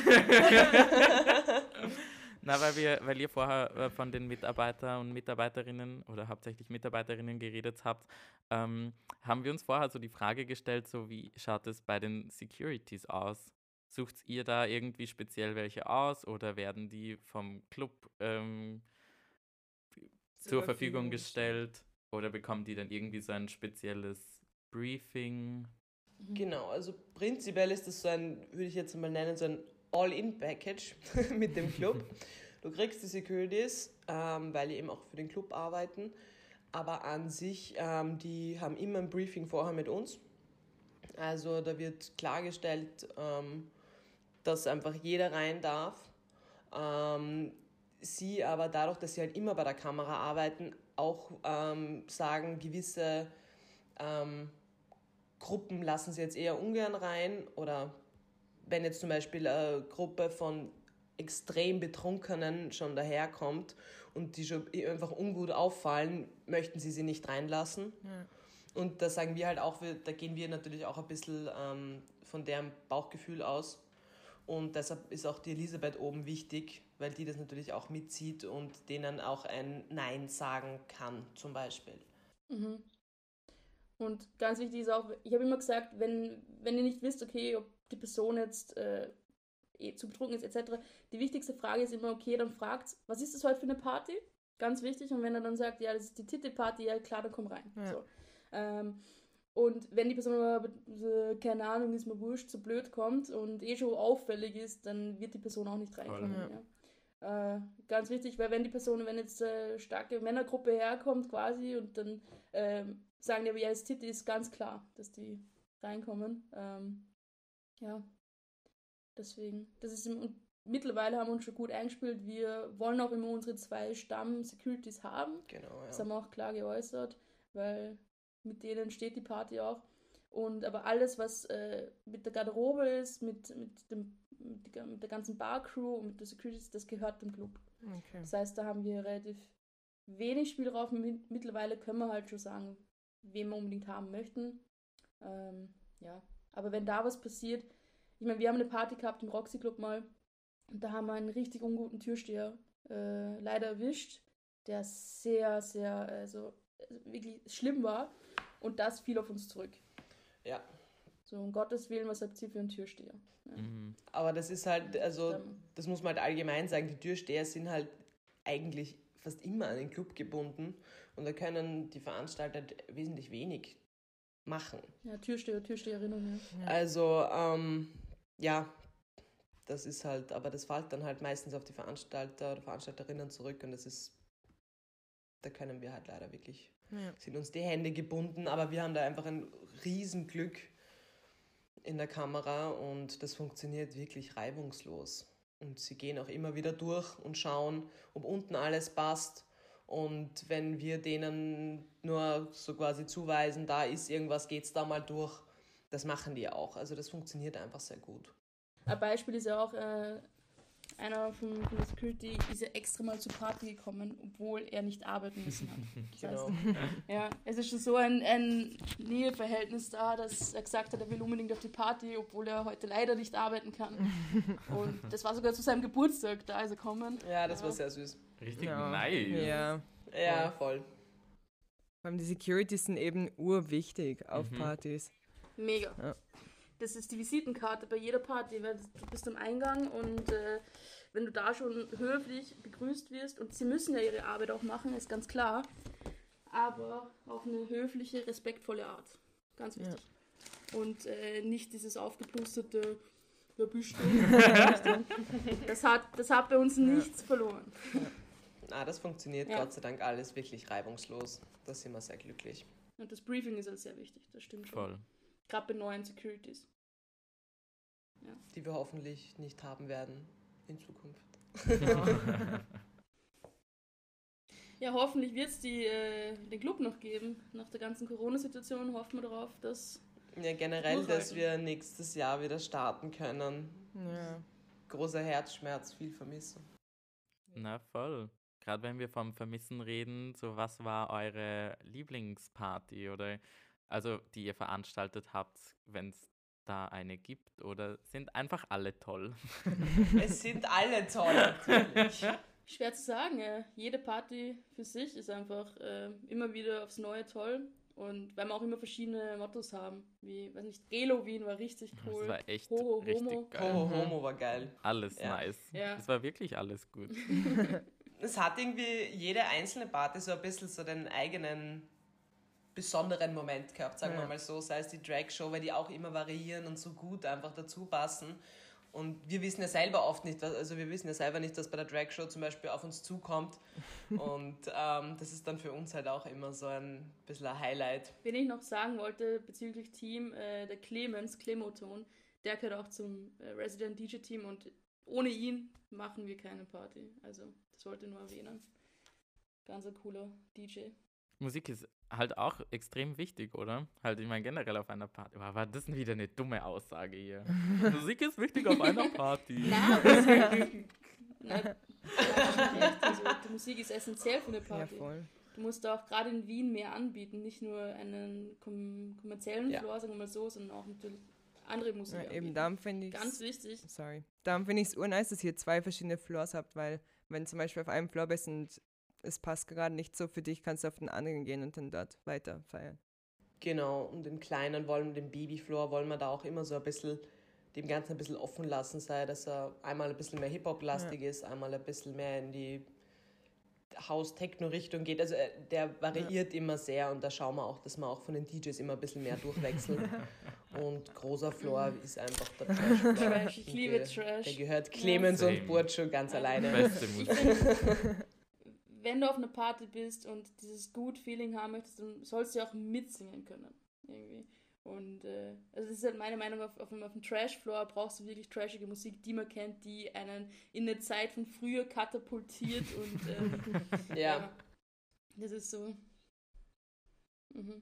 Na, weil wir, weil ihr vorher äh, von den Mitarbeiter und Mitarbeiterinnen oder hauptsächlich Mitarbeiterinnen geredet habt, ähm, haben wir uns vorher so die Frage gestellt, so wie schaut es bei den Securities aus? Sucht ihr da irgendwie speziell welche aus oder werden die vom Club ähm, zur Verfügung gestellt oder bekommen die dann irgendwie so ein spezielles Briefing? Mhm. Genau, also prinzipiell ist das so ein, würde ich jetzt mal nennen, so ein All-In-Package mit dem Club. Du kriegst die Securities, ähm, weil die eben auch für den Club arbeiten, aber an sich, ähm, die haben immer ein Briefing vorher mit uns. Also da wird klargestellt, ähm, dass einfach jeder rein darf. Ähm, sie aber dadurch, dass sie halt immer bei der Kamera arbeiten, auch ähm, sagen, gewisse ähm, Gruppen lassen sie jetzt eher ungern rein oder wenn jetzt zum Beispiel eine Gruppe von extrem Betrunkenen schon daherkommt und die schon einfach ungut auffallen, möchten sie sie nicht reinlassen. Ja. Und da sagen wir halt auch, da gehen wir natürlich auch ein bisschen ähm, von deren Bauchgefühl aus. Und deshalb ist auch die Elisabeth oben wichtig, weil die das natürlich auch mitzieht und denen auch ein Nein sagen kann, zum Beispiel. Mhm. Und ganz wichtig ist auch, ich habe immer gesagt, wenn, wenn ihr nicht wisst, okay, ob die Person jetzt äh, eh zu betrunken ist, etc., die wichtigste Frage ist immer, okay, dann fragt, was ist das heute für eine Party? Ganz wichtig. Und wenn er dann sagt, ja, das ist die Titte-Party, ja klar, dann komm rein. Ja. So. Ähm, und wenn die Person aber, äh, keine Ahnung, ist mir wurscht, zu blöd kommt und eh schon auffällig ist, dann wird die Person auch nicht reinkommen. Ja. Äh, ganz wichtig, weil wenn die Person, wenn jetzt äh, starke Männergruppe herkommt quasi und dann ähm, sagen die aber, ja, das Titel ist ganz klar, dass die reinkommen. Ähm, ja, deswegen, das ist im, und mittlerweile haben wir uns schon gut eingespielt. Wir wollen auch immer unsere zwei Stamm-Securities haben. Genau, Das ja. haben wir auch klar geäußert, weil mit denen steht die Party auch. Und aber alles, was äh, mit der Garderobe ist, mit, mit, dem, mit, der- ganzen Bar-Crew und mit der Securities, das gehört dem Club. Okay. Das heißt, da haben wir relativ wenig Spielraum. Mi- Mittlerweile können wir halt schon sagen, wen wir unbedingt haben möchten. Ähm, ja, aber wenn da was passiert, ich meine, wir haben eine Party gehabt im Roxy Club mal und da haben wir einen richtig unguten Türsteher äh, leider erwischt, der sehr, sehr, also äh, wirklich schlimm war und das fiel auf uns zurück. Ja. So, um Gottes Willen, was habt ihr für einen Türsteher? Mhm. Aber das ist halt, also das muss man halt allgemein sagen, die Türsteher sind halt eigentlich fast immer an den Club gebunden und da können die Veranstalter wesentlich wenig machen. ja, Türsteher, Türsteherinnen, ja. Also, ähm, ja, das ist halt, aber das fällt dann halt meistens auf die Veranstalter oder Veranstalterinnen zurück und das ist, da können wir halt leider wirklich, Ja. sind uns die Hände gebunden, aber wir haben da einfach ein Riesenglück in der Kamera und das funktioniert wirklich reibungslos. Und sie gehen auch immer wieder durch und schauen, ob unten alles passt. Und wenn wir denen nur so quasi zuweisen, da ist irgendwas, geht's da mal durch, das machen die auch. Also das funktioniert einfach sehr gut. Ein Beispiel ist ja auch, äh, einer von, von der Security ist ja extra mal zur Party gekommen, obwohl er nicht arbeiten müssen hat. Das Genau. heißt, ja, es ist schon so ein, ein Näheverhältnis da, dass er gesagt hat, er will unbedingt auf die Party, obwohl er heute leider nicht arbeiten kann. Und das war sogar zu seinem Geburtstag, da ist er gekommen. Ja, das war Ja. sehr süß. Richtig Ja. nice. Ja. Ja, voll. Vor allem die Securities sind eben urwichtig auf Mhm. Partys. Mega. Ja. Das ist die Visitenkarte bei jeder Party, weil du bist am Eingang und äh, wenn du da schon höflich begrüßt wirst, und sie müssen ja ihre Arbeit auch machen, ist ganz klar, aber auf eine höfliche, respektvolle Art. Ganz Ja. wichtig. Und äh, nicht dieses aufgeplusterte, wer bist du? das, hat, das hat bei uns nichts verloren. Na, das funktioniert Ja. Gott sei Dank alles wirklich reibungslos. Da sind wir sehr glücklich. Und das Briefing ist halt sehr wichtig, das stimmt schon. Voll. Gerade bei neuen Securities. Die wir hoffentlich nicht haben werden in Zukunft. Ja, hoffentlich wird es äh, den Club noch geben. Nach der ganzen Corona-Situation hoffen wir darauf, dass. Ja, generell, dass wir nächstes Jahr wieder starten können. Ja. Großer Herzschmerz, viel Vermissen. Na voll. Gerade wenn wir vom Vermissen reden, so was war eure Lieblingsparty oder also die ihr veranstaltet habt, wenn es da eine gibt oder sind einfach alle toll? es sind alle toll, natürlich. Schwer zu sagen, ja. jede Party für sich ist einfach äh, immer wieder aufs Neue toll. Und weil wir auch immer verschiedene Mottos haben. Wie, weiß nicht, Gelo Wien war richtig cool. Das war echt Hoho, richtig Homo. geil. Hoho Homo war geil. Alles Ja. nice. Ja. Es war wirklich alles gut. Es hat irgendwie jede einzelne Party so ein bisschen so den eigenen besonderen Moment gehabt, sagen wir Ja. mal so. Sei es die Drag-Show, weil die auch immer variieren und so gut einfach dazu passen. Und wir wissen ja selber oft nicht, was, also wir wissen ja selber nicht, was bei der Drag-Show zum Beispiel auf uns zukommt. Und ähm, das ist dann für uns halt auch immer so ein bisschen ein Highlight. Wen ich noch sagen wollte bezüglich Team, äh, der Clemens, Clemoton, der gehört auch zum äh, Resident DJ-Team und ohne ihn machen wir keine Party. Also, das wollte ich nur erwähnen. Ganz ein cooler DJ. Musik ist halt auch extrem wichtig, oder? Halt, ich meine, generell auf einer Party. Aber war das wieder eine dumme Aussage hier? Musik ist wichtig auf einer Party. Nein, Nein, also, die Musik ist essentiell für eine Ja, Party. voll. du musst auch gerade in Wien mehr anbieten, nicht nur einen kom kommerziellen Ja. Floor, sagen wir mal so, sondern auch natürlich andere Musik. Ja, eben darum finde ich Ganz wichtig. Sorry. Darum finde ich es urnice, dass ihr zwei verschiedene Floors habt, weil wenn zum Beispiel auf einem Floor bist und es passt gerade nicht so für dich, kannst du auf den anderen gehen und dann dort weiter feiern. Genau, und den kleinen wollen, den Babyfloor wollen wir da auch immer so ein bisschen, dem Ganzen ein bisschen offen lassen, sei, dass er einmal ein bisschen mehr Hip-Hop-lastig ist, einmal ein bisschen mehr in die House-Techno-Richtung geht. Also äh, der variiert immer sehr und da schauen wir auch, dass wir auch von den DJs immer ein bisschen mehr durchwechseln. und großer Floor ist einfach der Trash-Floor. Trash. Ich Und liebe der- Trash. Der gehört Clemens Same. und Burcho ganz alleine. Beste Musik. wenn du auf einer Party bist und dieses Good Feeling haben möchtest, dann sollst du ja auch mitsingen können. Irgendwie. Und äh, also das ist halt meine Meinung, auf, auf, dem, auf dem Trash-Floor brauchst du wirklich trashige Musik, die man kennt, die einen in eine Zeit von früher katapultiert und ähm, Ja. das ist so. Mhm.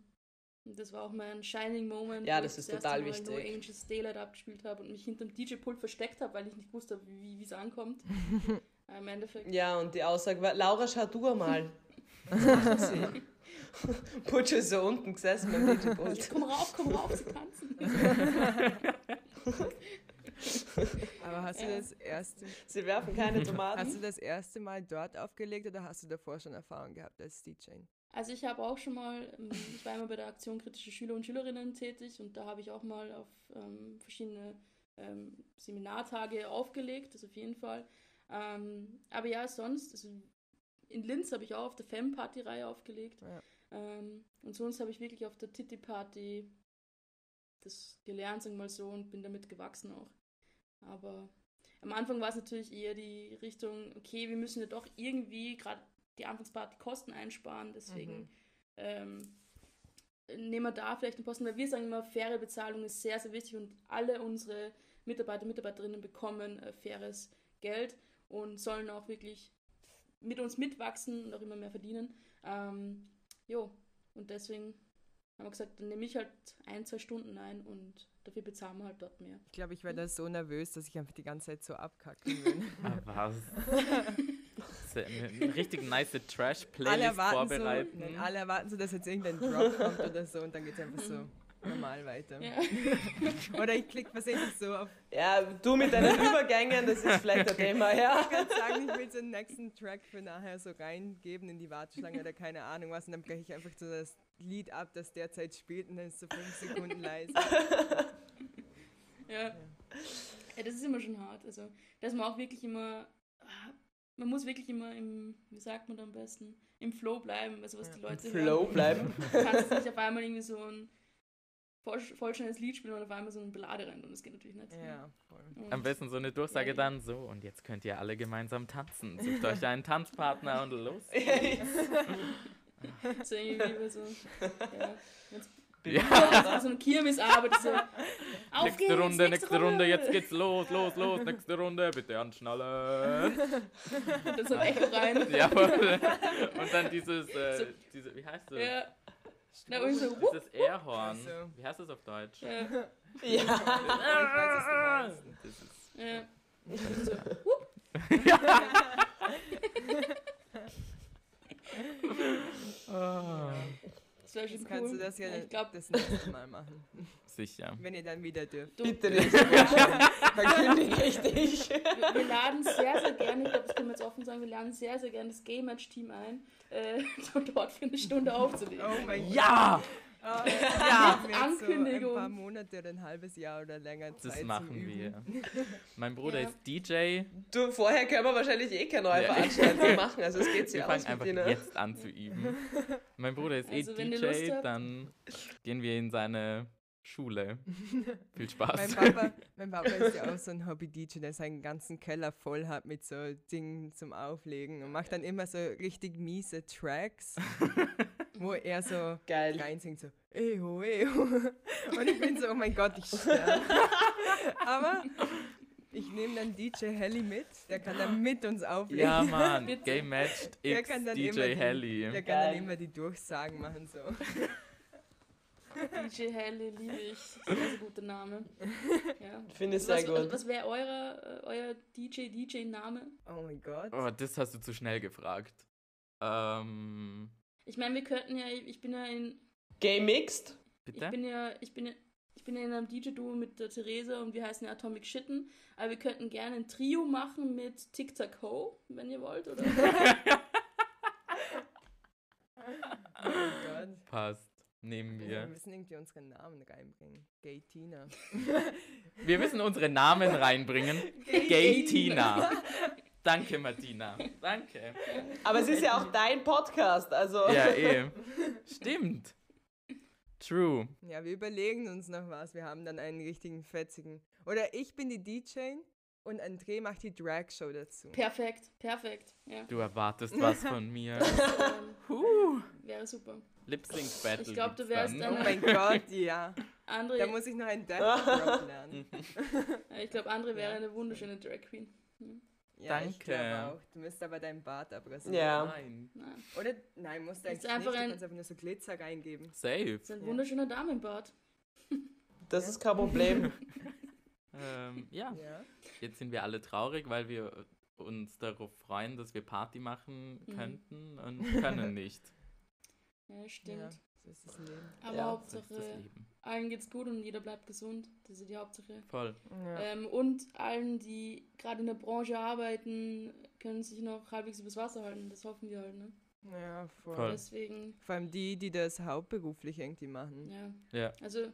Und das war auch mein Shining Moment. Ja, wo das ich ist erste total Mal wichtig. No Angels Daylight abgespielt habe und mich hinterm DJ-Pult versteckt habe, weil ich nicht wusste, wie es ankommt. Im Endeffekt. Ja, und die Aussage war, Laura, schau du einmal. Butch ist so unten gesessen beim DJ-Pult. komm rauf, komm rauf, sie tanzen. Aber hast du das erste, Sie werfen keine hast du Tomaten. das erste Mal dort aufgelegt oder hast du davor schon Erfahrung gehabt als DJ? Also ich habe auch schon mal, ähm, ich war immer bei der Aktion Kritische Schüler und Schülerinnen tätig und da habe ich auch mal auf ähm, verschiedene ähm, Seminartage aufgelegt, das auf jeden Fall. Ähm, aber ja, sonst, also in Linz habe ich auch auf der Fem-Party-Reihe aufgelegt. Ja. Ähm, und sonst habe ich wirklich auf der Titi-Party das gelernt, sagen wir mal so, und bin damit gewachsen auch. Aber am Anfang war es natürlich eher die Richtung, okay, wir müssen ja doch irgendwie gerade die Anfangsparty Kosten einsparen, deswegen Mhm. ähm, nehmen wir da vielleicht einen Posten, weil wir sagen immer, faire Bezahlung ist sehr, sehr wichtig und alle unsere Mitarbeiter und Mitarbeiterinnen bekommen äh, faires Geld und sollen auch wirklich mit uns mitwachsen und auch immer mehr verdienen. Ähm, jo, und deswegen haben wir gesagt, dann nehme ich halt ein, zwei Stunden ein und dafür bezahlen wir halt dort mehr. Ich glaube, ich wäre da so nervös, dass ich einfach die ganze Zeit so abkacken würde. Ah, was? Eine, eine richtig nice alle Trash-Playlist erwarten vorbereiten. so, nein, alle erwarten so, dass jetzt irgendein Drop kommt oder so und dann geht es einfach so normal weiter. Ja. Oder ich klicke versehentlich so auf, Ja, du mit deinen Übergängen, das ist vielleicht ein Thema, ja. ich kann sagen, ich will so einen nächsten Track für nachher so reingeben in die Warteschlange oder keine Ahnung was und dann breche ich einfach so das Lied ab, das derzeit spielt und dann ist so fünf Sekunden leise. Ja. ja, das ist immer schon hart. Also, dass man auch wirklich immer, ah, man muss wirklich immer im, wie sagt man da am besten, im Flow bleiben, also was die Leute Flow hören. bleiben. Du kannst nicht auf einmal irgendwie so ein voll, voll schnelles Lied spielen und auf einmal so eine Ballade rein und das geht natürlich nicht. Ja, voll. Und, Am besten so eine Durchsage Ja, dann so und jetzt könnt ihr alle gemeinsam tanzen. Sucht euch einen Tanzpartner und los. so irgendwie so, ja, wenn's Ja. so eine Kirmesarbeit, so, auf Nächste geht's, Runde, nächste Runde, jetzt geht's los, los, los, nächste Runde, bitte anschnallen. Dann so ein Echo rein. Ja, voll. und dann dieses, äh, So. diese, wie heißt das? Ja. Na, und so, wupp, Dieses Airhorn. So. Wie heißt das auf Deutsch? ja, Ja. Ich weiß, was du meinst. Das ist, ja. Und so, wupp. Ah, Das wäre schon Jetzt cool. kannst du das ja ich glaube, das nächste Mal machen, sicher. wenn ihr dann wieder dürft. du, Bitte nicht. Verkündige ich dich. wir, wir laden sehr, sehr gerne, ich glaube, das können wir jetzt offen sagen, wir laden sehr, sehr gerne das Game Match Team ein, äh, dort für eine Stunde aufzulegen. Oh mein Gott. Ja! Ja. wir jetzt Ankündigung. So ein paar Monate oder ein halbes Jahr oder länger Zeit Das machen Üben. wir. Mein Bruder Ja. ist DJ. Du, vorher können wir wahrscheinlich eh keine neue Ja. Veranstaltung machen, also es geht Wir sich fangen aus einfach mit dir. jetzt an zu üben. Mein Bruder ist Also, eh ihr Lust DJ, dann gehen wir in seine Schule. Viel Mein Spaß. Papa, mein Papa ist ja auch so ein Hobby-DJ, der seinen ganzen Keller voll hat mit so Dingen zum Auflegen und macht dann immer so richtig miese Tracks, wo er so Geil. reinsingt, so eho, eho. Und ich bin so, oh mein Gott, ich sterbe. Aber ich nehme dann DJ Helly mit, der kann dann mit uns auflegen. Ja, Mann. Game Matched Der X kann dann DJ Helly. Der kann dann Geil. immer die Durchsagen machen, so. DJ Helle liebe ich. Sehr, sehr guter Name. Ja. Finde ich was, sehr was, gut. was wäre euer, äh, euer DJ-DJ-Name? Oh mein Gott. Oh, das hast du zu schnell gefragt. Ähm, Ich meine, wir könnten ja, ich bin ja in, Game Mixed? ich bitte? bin ja, ich bin ja, ich bin ja in einem DJ-Duo mit der Theresa und wir heißen ja Atomic Shitten, aber wir könnten gerne ein Trio machen mit Tic Tac Ho, wenn ihr wollt, oder? Oh mein Gott. Passt. Nehmen Wir wir. müssen irgendwie unsere Namen reinbringen. Gay Tina. Wir müssen unsere Namen reinbringen. Gay Tina. Danke, Martina. Danke. Aber es ist ja auch dein Podcast, also. Ja, eh. Stimmt. True. Ja, wir überlegen uns noch was. Wir haben dann einen richtigen fetzigen. Oder ich bin die DJ und André macht die Drag-Show dazu. Perfekt, perfekt. Ja. Du erwartest was von mir. Ähm, Huh. wäre super. Lip Sync Battle. Ich glaub, du wärst dann. Oh mein Gott, ja. André, Da muss ich noch einen Death Drop lernen. ich glaube, André wäre Ja. eine wunderschöne Drag Queen. Ja, ich Danke. glaube auch. Du müsst aber deinen Bart abrasieren. Ja. Nein. Nein, Oder? Nein, musst du Ist eigentlich einfach nicht. Du kannst einfach nur so Glitzer reingeben. Safe. das ist ein Ja. wunderschöner Damenbart. Das ist kein Problem. Ähm, ja. Ja. Jetzt sind wir alle traurig, weil wir uns darauf freuen, dass wir Party machen Mhm. könnten und können nicht. Ja, stimmt. Ja, ist das Leben. Aber Ja, Hauptsache, Leben. allen geht's gut und jeder bleibt gesund. Das ist die Hauptsache. Voll. Ja. Ähm, und allen, die gerade in der Branche arbeiten, können sich noch halbwegs übers Wasser halten. Das hoffen wir halt, ne? ja, voll. Voll. Deswegen, Vor allem die, die das hauptberuflich irgendwie machen. ja. Ja. Also,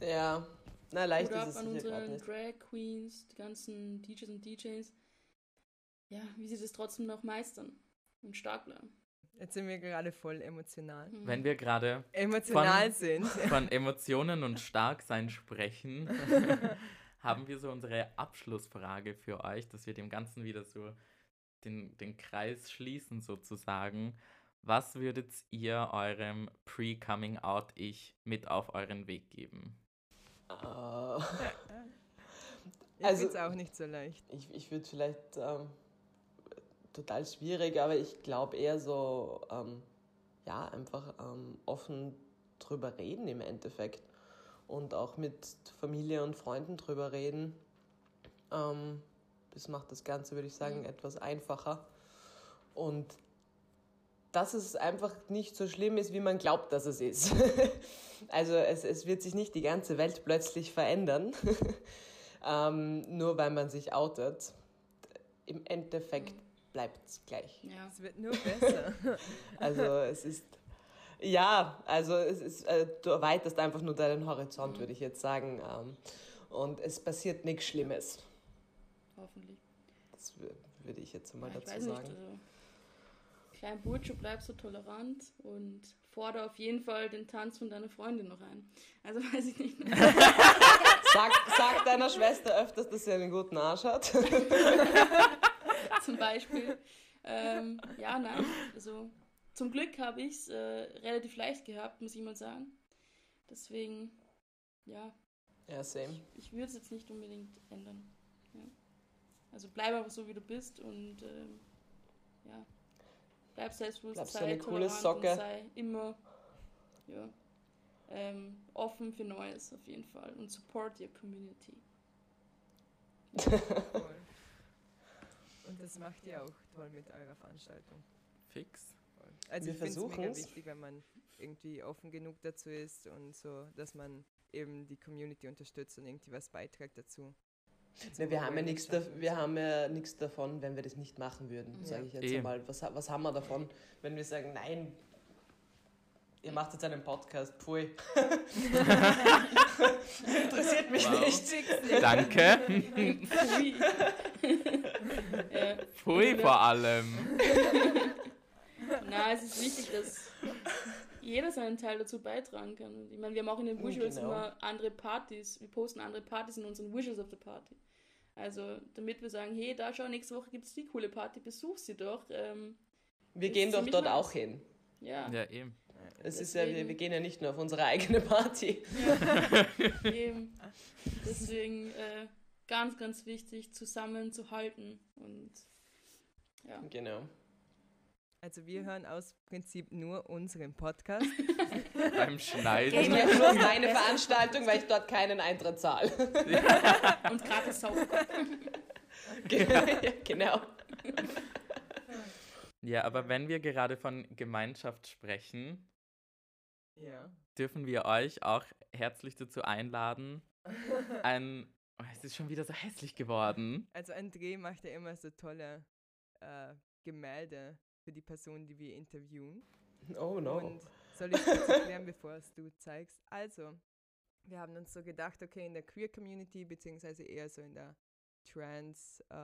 Ja, na leicht ist es an sicher unsere gerade nicht. Drag Queens, die ganzen DJs und DJs. Ja, wie sie das trotzdem noch meistern und stark bleiben. Jetzt sind wir gerade voll emotional. Mhm. Wenn wir gerade Emotional Von- sind. von Emotionen und Starksein sprechen, haben wir so unsere Abschlussfrage für euch, dass wir dem Ganzen wieder so den, den Kreis schließen sozusagen. Was würdet ihr eurem Pre-Coming-out-Ich mit auf euren Weg geben? Ich Also- finde es auch nicht so leicht. ich ich würde vielleicht ähm, total schwierig, aber ich glaube eher so, ähm, ja, einfach ähm, offen drüber reden im Endeffekt und auch mit Familie und Freunden drüber reden. Ähm, das macht das Ganze, würde ich sagen, Mhm. etwas einfacher. Und dass es einfach nicht so schlimm ist, wie man glaubt, dass es ist. also es, es wird sich nicht die ganze Welt plötzlich verändern, ähm, nur weil man sich outet. Im Endeffekt bleibt es gleich. Ja. Es wird nur besser. Also es ist, ja, also es ist, äh, du erweiterst einfach nur deinen Horizont, Mhm. würde ich jetzt sagen. Ähm, und es passiert nichts Schlimmes. Hoffentlich. Das wür- würde ich jetzt mal Ja, dazu sagen. nicht. Also, klein Burtsche, bleib so tolerant und fordere auf jeden Fall den Tanz von deiner Freundin noch ein. Also weiß ich nicht. Sag, sag deiner Schwester öfters, dass sie einen guten Arsch hat. zum Beispiel. Ähm, ja, nein. Also zum Glück habe ich es äh, relativ leicht gehabt, muss ich mal sagen. Deswegen, ja, ja, same. ich würde es jetzt nicht unbedingt ändern. Ja. Also bleib einfach so, wie du bist und ähm, ja, bleib selbstbewusst, Bleib so sei eine coole tolerant Socke. und sei immer ja, ähm, offen für Neues auf jeden Fall und support your community. Voll. Und das macht ihr auch toll mit eurer Veranstaltung. Fix. Also Wir ich finde es mega wichtig, wenn man irgendwie offen genug dazu ist und so, dass man eben die Community unterstützt und irgendwie was beiträgt dazu. Ne, wir, haben ja nichts da, wir haben ja nichts davon, wenn wir das nicht machen würden, Mhm. sage ich jetzt Eh. einmal. Was, was haben wir davon, wenn wir sagen, nein, ihr macht jetzt einen Podcast, pfui. Interessiert mich Wow. nicht. Danke. Pfui. ja. Pfui vor allem. Na, es ist wichtig, dass jeder seinen Teil dazu beitragen kann. Ich meine, wir haben auch in den Visuals genau. immer andere Partys. Wir posten andere Partys in unseren Visuals of the Party. Also, damit wir sagen, hey, da schau, nächste Woche gibt es die coole Party, besuch sie doch. Ähm, Wir gehen doch dort auch hin. ja, Ja, eben. Es ist ja, wir, wir gehen ja nicht nur auf unsere eigene Party. eben. Deswegen äh, ganz, ganz wichtig, zusammenzuhalten. Und ja. Genau. Also wir hören aus Prinzip nur unseren Podcast. Beim Ich Schneiden. mache nur meine Veranstaltung, weil ich dort keinen Eintritt zahle. Und gratis Saufen. ja, genau. Ja, aber wenn wir gerade von Gemeinschaft sprechen, ja. dürfen wir euch auch herzlich dazu einladen, ein. Oh, es ist schon wieder so hässlich geworden. Also André macht ja immer so tolle äh, Gemälde für die Personen, die wir interviewen. Oh no. Und soll ich kurz erklären, bevor es du zeigst? Also, wir haben uns so gedacht, okay, in der Queer Community, beziehungsweise eher so in der Trans, äh,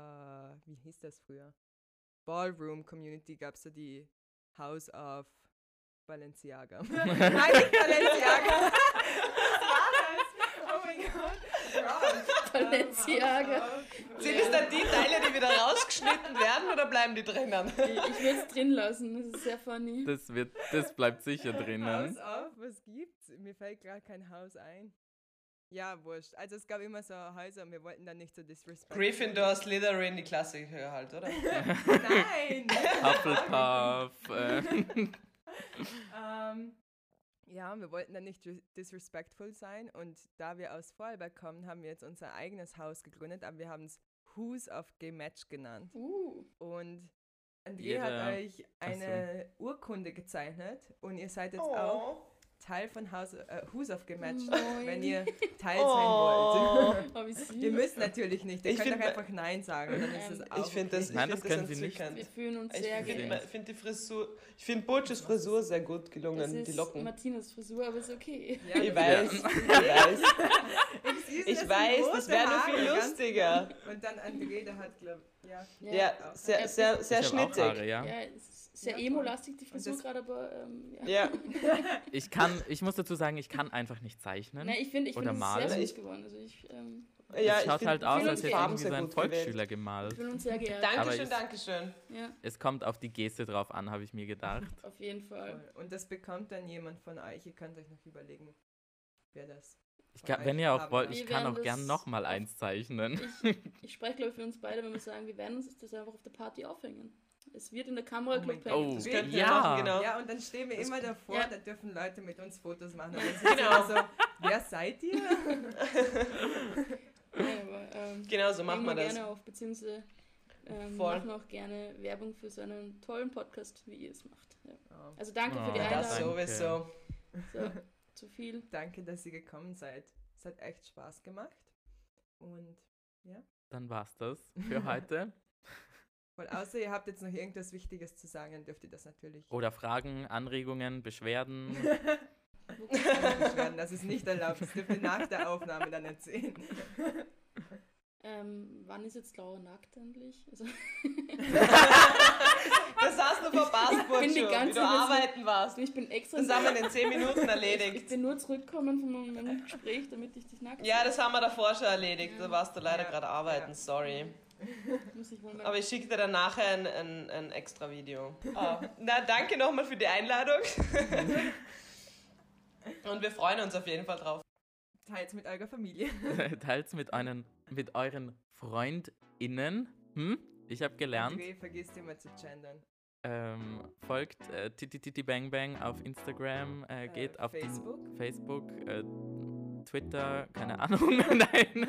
wie hieß das früher? Ballroom Community gab es so die House of Balenciaga. Nein, nicht Balenciaga! Was war das? Oh mein Gott! Gott. Balenciaga. Sind es dann die Teile, die wieder rausgeschnitten werden oder bleiben die drinnen? Ich, ich will es drin lassen, das ist sehr funny. Das, wird, das bleibt sicher Haus drinnen. auf, was gibt's? Mir fällt gerade kein Haus ein. Ja, wurscht. Also es gab immer so Häuser und wir wollten dann nicht so disrespectful. Gryffindor, Slytherin, die Klassiker halt, oder? Nein! Hufflepuff. Äh, ähm, ja, wir wollten dann nicht dis- disrespectful sein und da wir aus Vorarlberg kommen, haben wir jetzt unser eigenes Haus gegründet, aber wir haben es Who's of Gay Match genannt. Uh, Und André Jeder- hat euch Ach so. eine Urkunde gezeichnet und ihr seid jetzt auch Oh. Teil von House, äh, Who's of Gay Match, Moin. wenn ihr Teil Oh. sein wollt. oh, süß. ihr müsst natürlich nicht, ihr Ich könnt doch einfach Nein sagen, dann ist Ähm, das auch Ich finde das, ich Nein, find das das können Sie nicht. Wir fühlen uns Ich sehr finde geehrt. find die Frisur, ich finde Burches Frisur sehr gut Das gelungen, ist die Locken. Martinas Frisur, aber ist okay. Ja, Ich das- weiß, ich weiß. Ich weiß, das wäre noch viel lustiger. Und dann André, der hat, glaube ja. Ja, sehr, sehr, sehr ich schnittig. Haare, ja. Ja, sehr Ja, emo-lastig, die Frisur gerade, aber ähm, ja. Ja, Ich kann, ich muss dazu sagen, ich kann einfach nicht zeichnen. Nein, ich finde, ich Oder finde es sehr Ich- süß geworden. Also ich, ähm, ja es ich schaut find- halt aus, als hätte irgendwie sehr so ein gut gewählt. Volksschüler gemalt. ich fühle uns sehr geehrt. Aber Dankeschön, ist- Dankeschön. Ja, Es kommt auf die Geste drauf an, habe ich mir gedacht. auf jeden Fall. Und das bekommt dann jemand von euch. Ihr könnt euch noch überlegen, wer das. Ich kann, wenn ihr auch wollt, ich kann auch gern das nochmal eins zeichnen. Ich, ich spreche, glaube ich, für uns beide, wenn wir sagen, wir werden uns das einfach auf der Party aufhängen. Es wird in der Kamera Oh Club. Oh, Das wir ja. machen, genau. Ja, und dann stehen wir immer davor, Ja. da dürfen Leute mit uns Fotos machen. Und dann sind Genau. so, wer seid ihr? Nein, aber ähm, Genau so machen wir das. gerne auf, beziehungsweise ähm, Voll. machen auch gerne Werbung für so einen tollen Podcast, wie ihr es macht. Ja. Oh, Also danke für die Oh, Ja, das Einladung. Danke. sowieso. So, zu viel. danke, dass ihr gekommen seid. Es hat echt Spaß gemacht. Und Dann war's das für heute. voll außer ihr habt jetzt noch irgendwas Wichtiges zu sagen, dann dürft ihr das natürlich. Oder Fragen, Anregungen, Beschwerden. beschweren. Das ist nicht erlaubt. Das dürft ihr nach der Aufnahme dann erzählen. Ähm, wann ist jetzt Laura nackt endlich? Also, Das hast du verpasst, Ich wie ganze du Zeit so- arbeiten warst. ich bin extra. Das haben wir in 10 Minuten ich erledigt. bin nur zurückgekommen von meinem Gespräch, damit ich dich nackt Ja, das haben wir davor schon erledigt. Da warst du leider Ja, gerade arbeiten, ja. sorry. muss ich. Aber ich schicke dir dann nachher ein, ein, ein extra Video. Ah. Na, danke nochmal für die Einladung. Und wir freuen uns auf jeden Fall drauf. Teils mit eurer Familie. Teils mit, euren, mit euren FreundInnen. Hm? Ich habe gelernt. André, vergisst immer zu gendern. Ähm, folgt äh, Titi Bang Bang auf Instagram, äh, geht Äh, auf Facebook. Facebook, äh, Twitter, keine Ahnung, nein,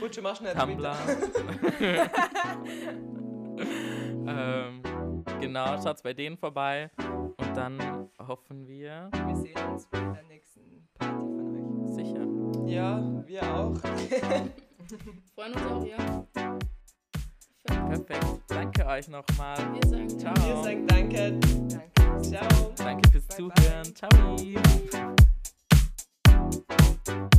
Butche, mach schnell Tumblr. Ähm, genau, schaut's bei denen vorbei und dann hoffen wir Wir sehen uns bei der nächsten Party von sicher. Ja, wir auch. freuen uns auch, ja. Perfekt. Perfekt. Danke euch nochmal. Wir sagen Ciao. Wir sagen danke. Danke. Ciao. Danke fürs Bye, bye. Zuhören. Ciao.